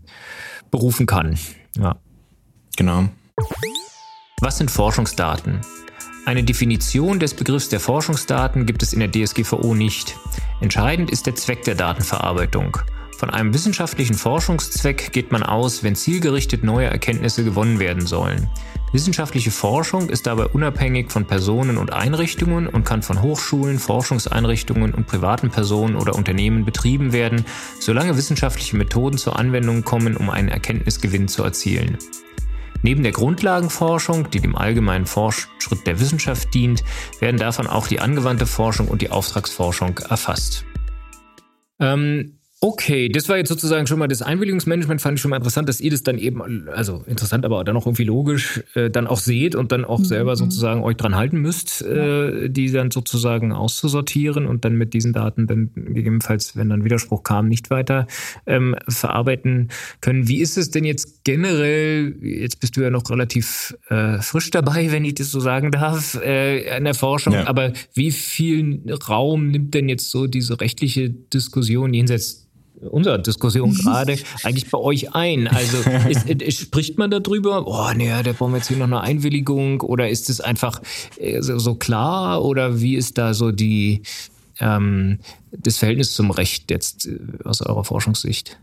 berufen kann. Ja. Genau. Was sind Forschungsdaten? Eine Definition des Begriffs der Forschungsdaten gibt es in der DSGVO nicht. Entscheidend ist der Zweck der Datenverarbeitung. Von einem wissenschaftlichen Forschungszweck geht man aus, wenn zielgerichtet neue Erkenntnisse gewonnen werden sollen. Wissenschaftliche Forschung ist dabei unabhängig von Personen und Einrichtungen und kann von Hochschulen, Forschungseinrichtungen und privaten Personen oder Unternehmen betrieben werden, solange wissenschaftliche Methoden zur Anwendung kommen, um einen Erkenntnisgewinn zu erzielen. Neben der Grundlagenforschung, die dem allgemeinen Fortschritt der Wissenschaft dient, werden davon auch die angewandte Forschung und die Auftragsforschung erfasst. Ähm, Okay, das war jetzt sozusagen schon mal das Einwilligungsmanagement, fand ich schon mal interessant, dass ihr das dann eben, also interessant, aber dann auch irgendwie logisch, äh, dann auch seht und dann auch mhm. selber sozusagen euch dran halten müsst, äh, die dann sozusagen auszusortieren und dann mit diesen Daten dann gegebenenfalls, wenn dann Widerspruch kam, nicht weiter ähm, verarbeiten können. Wie ist es denn jetzt generell, jetzt bist du ja noch relativ äh, frisch dabei, wenn ich das so sagen darf, äh, in der Forschung, ja. aber wie viel Raum nimmt denn jetzt so diese rechtliche Diskussion jenseits unserer Diskussion gerade eigentlich bei euch ein? Also ist, ist, spricht man darüber, oh nee, da brauchen wir jetzt hier noch eine Einwilligung oder ist es einfach äh, so, so, klar oder wie ist da so die ähm, das Verhältnis zum Recht jetzt äh, aus eurer Forschungssicht?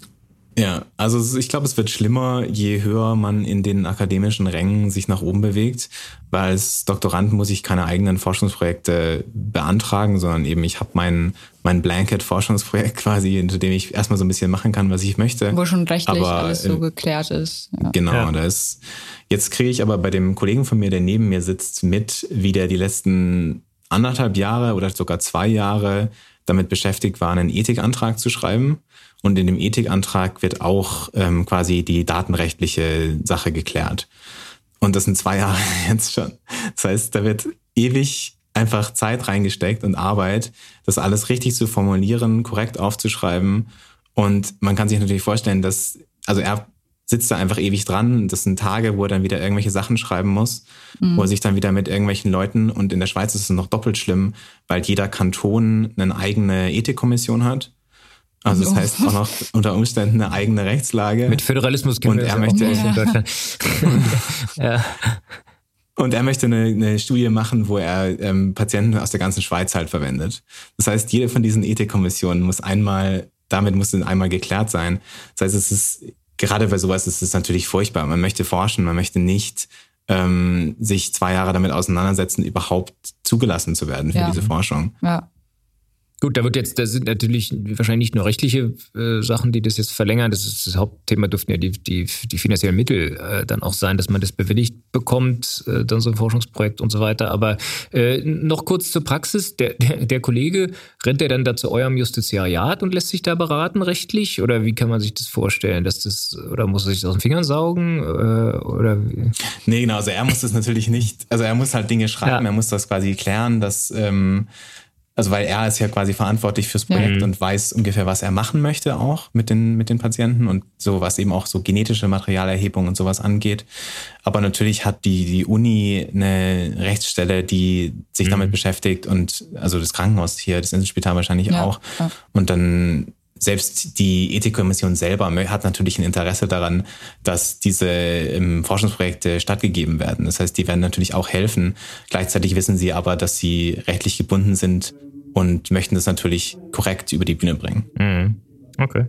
Ja, also ich glaube, es wird schlimmer, je höher man in den akademischen Rängen sich nach oben bewegt, weil als Doktorand muss ich keine eigenen Forschungsprojekte beantragen, sondern eben ich habe mein, mein Blanket-Forschungsprojekt quasi, in dem ich erstmal so ein bisschen machen kann, was ich möchte. Wo schon rechtlich aber, alles so geklärt ist. Ja. Genau, ja. da ist. Jetzt kriege ich aber bei dem Kollegen von mir, der neben mir sitzt, mit, wie der die letzten anderthalb Jahre oder sogar zwei Jahre damit beschäftigt war, einen Ethikantrag zu schreiben. Und in dem Ethikantrag wird auch ähm, quasi die datenrechtliche Sache geklärt. Und das sind zwei Jahre jetzt schon. Das heißt, da wird ewig einfach Zeit reingesteckt und Arbeit, das alles richtig zu formulieren, korrekt aufzuschreiben. Und man kann sich natürlich vorstellen, dass, also er sitzt da einfach ewig dran. Das sind Tage, wo er dann wieder irgendwelche Sachen schreiben muss, mhm. wo er sich dann wieder mit irgendwelchen Leuten, und in der Schweiz ist es noch doppelt schlimm, weil jeder Kanton eine eigene Ethikkommission hat. Also das heißt auch noch unter Umständen eine eigene Rechtslage. Mit Föderalismus und er möchte ja. in Deutschland. ja. Und er möchte eine, eine Studie machen, wo er ähm, Patienten aus der ganzen Schweiz halt verwendet. Das heißt, jede von diesen Ethikkommissionen muss einmal, damit muss einmal geklärt sein. Das heißt, es ist gerade bei sowas ist es natürlich furchtbar. Man möchte forschen, man möchte nicht ähm, sich zwei Jahre damit auseinandersetzen, überhaupt zugelassen zu werden für ja. diese Forschung. Ja. Gut, da wird jetzt, da sind natürlich wahrscheinlich nicht nur rechtliche äh, Sachen, die das jetzt verlängern. Das ist das Hauptthema, dürften ja die, die, die finanziellen Mittel äh, dann auch sein, dass man das bewilligt bekommt, äh, dann so ein Forschungsprojekt und so weiter. Aber äh, noch kurz zur Praxis. Der, der, der Kollege, rennt der dann da zu eurem Justiziariat und lässt sich da beraten rechtlich? Oder wie kann man sich das vorstellen? Dass das, oder muss er sich das aus den Fingern saugen? Äh, oder wie? Nee, genau, also er muss das natürlich nicht, also er muss halt Dinge schreiben, ja. er muss das quasi klären, dass ähm, Also weil er ist ja quasi verantwortlich fürs Projekt ja. und weiß ungefähr, was er machen möchte auch mit den, mit den Patienten und so, was eben auch so genetische Materialerhebung und sowas angeht. Aber natürlich hat die, die Uni eine Rechtsstelle, die sich mhm. damit beschäftigt und also das Krankenhaus hier, das Inselspital wahrscheinlich ja. auch. Ja. Und dann selbst die Ethikkommission selber hat natürlich ein Interesse daran, dass diese ähm, Forschungsprojekte stattgegeben werden. Das heißt, die werden natürlich auch helfen. Gleichzeitig wissen sie aber, dass sie rechtlich gebunden sind und möchten das natürlich korrekt über die Bühne bringen. Mhm. Okay.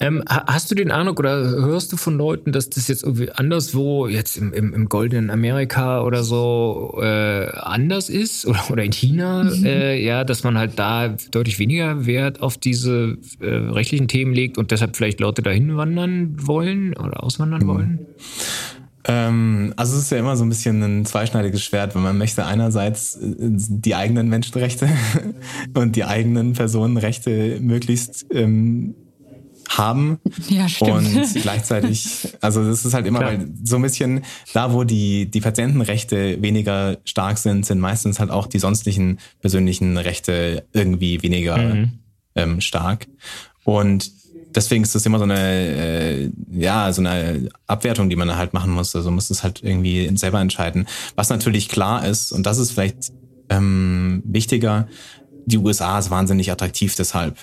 Ähm, hast du den Eindruck oder hörst du von Leuten, dass das jetzt irgendwie anderswo, jetzt im, im, im goldenen Amerika oder so, äh, anders ist? Oder, oder in China, mhm. äh, ja, dass man halt da deutlich weniger Wert auf diese äh, rechtlichen Themen legt und deshalb vielleicht Leute dahin wandern wollen oder auswandern mhm. wollen? Ähm, also es ist ja immer so ein bisschen ein zweischneidiges Schwert, wenn man möchte einerseits äh, die eigenen Menschenrechte und die eigenen Personenrechte möglichst ähm, haben. Ja, stimmt. Und gleichzeitig, also das ist halt immer weil so ein bisschen da, wo die, die Patientenrechte weniger stark sind, sind meistens halt auch die sonstigen persönlichen Rechte irgendwie weniger mhm. ähm, stark. Und deswegen ist das immer so eine, äh, ja, so eine Abwertung, die man halt machen muss. Also muss es halt irgendwie selber entscheiden. Was natürlich klar ist, und das ist vielleicht ähm, wichtiger, die USA ist wahnsinnig attraktiv deshalb.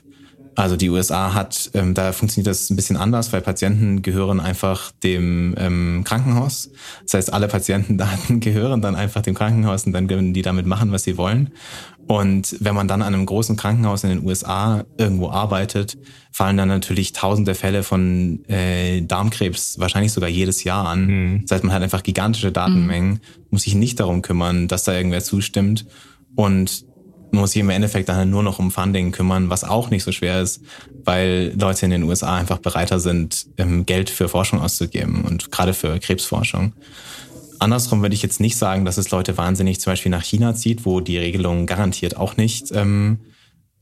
Also die USA hat, ähm, da funktioniert das ein bisschen anders, weil Patienten gehören einfach dem ähm, Krankenhaus. Das heißt, alle Patientendaten gehören dann einfach dem Krankenhaus und dann können die damit machen, was sie wollen. Und wenn man dann an einem großen Krankenhaus in den USA irgendwo arbeitet, fallen dann natürlich tausende Fälle von äh, Darmkrebs wahrscheinlich sogar jedes Jahr an. Mhm. Das heißt, man hat einfach gigantische Datenmengen, mhm. muss sich nicht darum kümmern, dass da irgendwer zustimmt. Und muss sich im Endeffekt dann nur noch um Funding kümmern, was auch nicht so schwer ist, weil Leute in den USA einfach bereiter sind, ähm, Geld für Forschung auszugeben und gerade für Krebsforschung. Andersrum würde ich jetzt nicht sagen, dass es Leute wahnsinnig zum Beispiel nach China zieht, wo die Regelungen garantiert auch nicht ähm,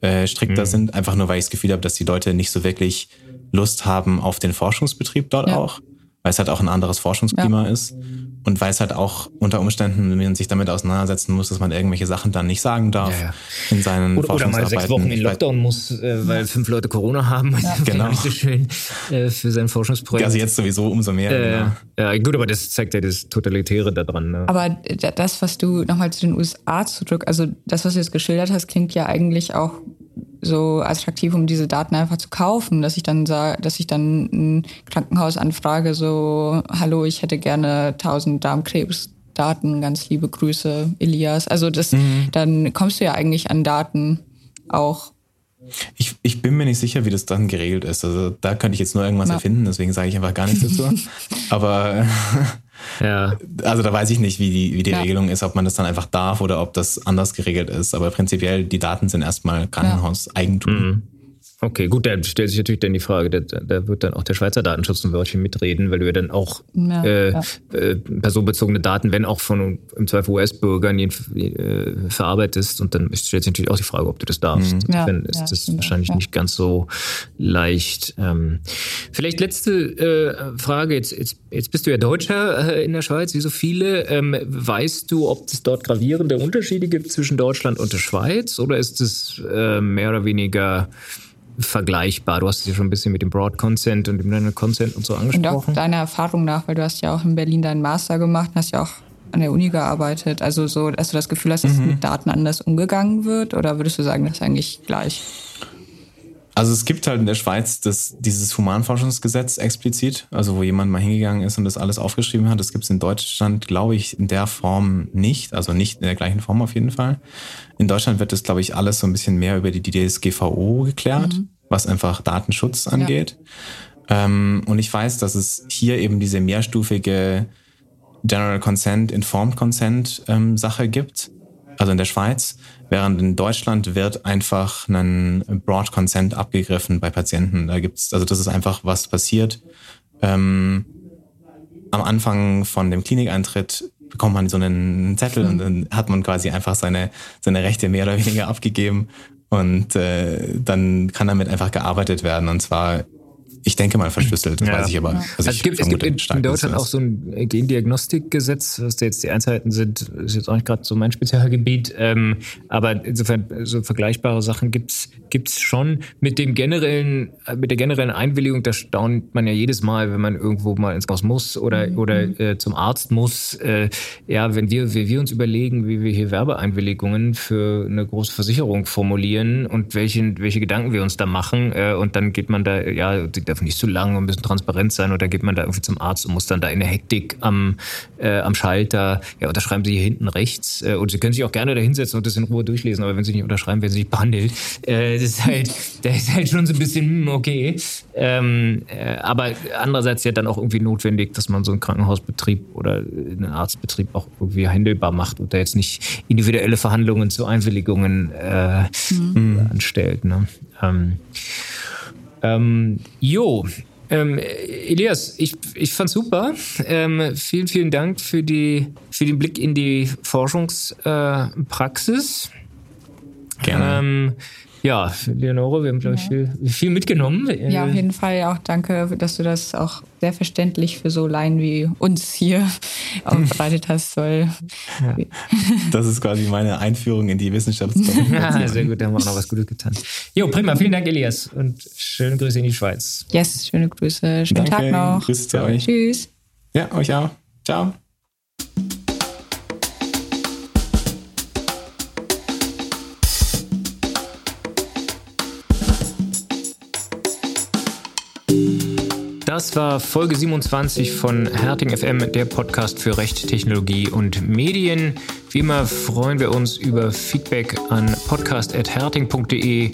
äh, strikter mhm. sind, einfach nur weil ich das Gefühl habe, dass die Leute nicht so wirklich Lust haben auf den Forschungsbetrieb dort ja. auch weil es halt auch ein anderes Forschungsklima ja. ist und weil es halt auch unter Umständen, wenn man sich damit auseinandersetzen muss, dass man irgendwelche Sachen dann nicht sagen darf ja, ja. in seinen oder, oder mal sechs Wochen in Lockdown muss, äh, weil fünf Leute Corona haben. Ja. genau. Nicht so schön äh, für sein Forschungsprojekt. Also jetzt sowieso umso mehr. Äh, genau. Ja, gut, aber das zeigt ja das Totalitäre daran. Ne? Aber das, was du nochmal zu den USA zurück, also das, was du jetzt geschildert hast, klingt ja eigentlich auch so attraktiv, um diese Daten einfach zu kaufen, dass ich dann sage, dass ich dann ein Krankenhaus anfrage, so, hallo, ich hätte gerne 1000 Darmkrebsdaten, ganz liebe Grüße, Elias. Also das, mhm. dann kommst du ja eigentlich an Daten auch. Ich, ich bin mir nicht sicher, wie das dann geregelt ist. Also da könnte ich jetzt nur irgendwas ja. erfinden, deswegen sage ich einfach gar nichts dazu. Aber ja. Also da weiß ich nicht, wie die, wie die ja. Regelung ist, ob man das dann einfach darf oder ob das anders geregelt ist. Aber prinzipiell, die Daten sind erstmal Krankenhauseigentum. Mhm. Okay, gut, da stellt sich natürlich dann die Frage, da, da wird dann auch der Schweizer Datenschutz ein Wörtchen mitreden, weil du ja dann auch ja, äh, ja. Äh, personenbezogene Daten, wenn auch von im Zweifel US-Bürgern äh, verarbeitest und dann stellt sich natürlich auch die Frage, ob du das darfst. Mhm. Ja, dann ist das wahrscheinlich nicht ganz so leicht. Ähm, vielleicht letzte äh, Frage, jetzt, jetzt, jetzt bist du ja Deutscher äh, in der Schweiz, wie so viele. Ähm, weißt du, ob es dort gravierende Unterschiede gibt zwischen Deutschland und der Schweiz oder ist es äh, mehr oder weniger vergleichbar? Du hast es ja schon ein bisschen mit dem Broad Consent und dem General Consent und so angesprochen. Und auch deiner Erfahrung nach, weil du hast ja auch in Berlin deinen Master gemacht und hast ja auch an der Uni gearbeitet. Also so, dass du das Gefühl hast, dass mhm. mit Daten anders umgegangen wird oder würdest du sagen, das ist eigentlich gleich? Also es gibt halt in der Schweiz das, dieses Humanforschungsgesetz explizit, also wo jemand mal hingegangen ist und das alles aufgeschrieben hat. Das gibt es in Deutschland, glaube ich, in der Form nicht, also nicht in der gleichen Form auf jeden Fall. In Deutschland wird das, glaube ich, alles so ein bisschen mehr über die DSGVO geklärt, mhm. was einfach Datenschutz angeht. Ja. Ähm, und ich weiß, dass es hier eben diese mehrstufige General Consent, Informed Consent ähm, Sache gibt also in der Schweiz, während in Deutschland wird einfach ein Broad Consent abgegriffen bei Patienten. Da gibt's, also das ist einfach was passiert. Ähm, am Anfang von dem Klinikeintritt bekommt man so einen Zettel und dann hat man quasi einfach seine, seine Rechte mehr oder weniger abgegeben und äh, dann kann damit einfach gearbeitet werden und zwar ich denke mal verschlüsselt, das Ja. weiß ich aber. Also, Also ich es gibt, es gibt in, in Deutschland auch so ein Gendiagnostikgesetz, was da jetzt die Einzelheiten sind, ist jetzt auch nicht gerade so mein Spezialgebiet. Ähm, aber insofern so vergleichbare Sachen gibt's gibt's schon. Mit dem generellen, äh, mit der generellen Einwilligung, da staunt man ja jedes Mal, wenn man irgendwo mal ins Haus muss oder, oder äh, zum Arzt muss. Äh, ja, wenn wir, wenn wir uns überlegen, wie wir hier Werbeeinwilligungen für eine große Versicherung formulieren und welchen, welche Gedanken wir uns da machen, äh, und dann geht man da, ja, die darf nicht zu lang und ein bisschen transparent sein, und dann geht man da irgendwie zum Arzt und muss dann da in der Hektik am, äh, am Schalter, ja, unterschreiben Sie hier hinten rechts, äh, und Sie können sich auch gerne da hinsetzen und das in Ruhe durchlesen, aber wenn Sie nicht unterschreiben, werden Sie nicht behandelt. Äh, ist halt, das ist halt schon so ein bisschen, hm, okay. Ähm, äh, aber andererseits ja dann auch irgendwie notwendig, dass man so einen Krankenhausbetrieb oder einen Arztbetrieb auch irgendwie handelbar macht und da jetzt nicht individuelle Verhandlungen zu Einwilligungen äh, anstellt. Ne? Ähm, ähm, jo, ähm, Elias, ich, ich fand's super. Ähm, vielen, vielen Dank für, die, für den Blick in die Forschungspraxis. Äh. Gerne. Ähm, ja, Leonore, wir haben, glaube ich, viel, viel mitgenommen. Ja, auf jeden Fall auch danke, dass du das auch sehr verständlich für so Laien wie uns hier aufbereitet hast. Weil Das ist quasi meine Einführung in die Wissenschaftskommunikation. Ja, sehr gut, da haben wir auch noch was Gutes getan. Jo, prima, vielen Dank, Elias. Und schöne Grüße in die Schweiz. yes, schöne Grüße, schönen Danke, Tag noch. Grüße zu euch. Tschüss. Ja, euch auch. Ciao. Das war Folge 27 von Herting FM, der Podcast für Recht, Technologie und Medien. Wie immer freuen wir uns über Feedback an podcast.herting.de,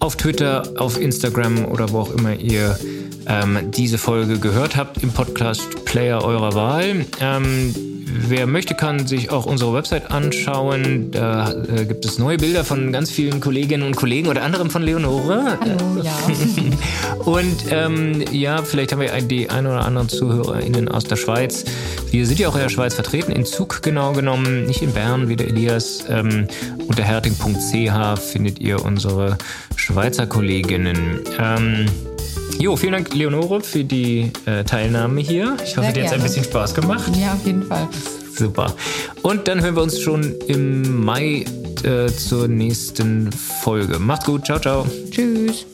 auf Twitter, auf Instagram oder wo auch immer ihr ähm, diese Folge gehört habt im Podcast-Player eurer Wahl. Ähm, Wer möchte, kann sich auch unsere Website anschauen. Da äh, gibt es neue Bilder von ganz vielen Kolleginnen und Kollegen, unter anderem von Leonore. Hallo, ja. Und ähm, ja, vielleicht haben wir die ein oder anderen ZuhörerInnen aus der Schweiz. Wir sind ja auch in der Schweiz vertreten, in Zug genau genommen, nicht in Bern wie der Elias. Ähm, unter herting.ch findet ihr unsere Schweizer Kolleginnen. Ähm, jo, vielen Dank, Leonore, für die äh, Teilnahme hier. Ich hoffe, Sehr dir hat es ein bisschen Spaß gemacht. ja, auf jeden Fall. Super. Und dann hören wir uns schon im Mai äh, zur nächsten Folge. Macht's gut. Ciao, ciao. Tschüss.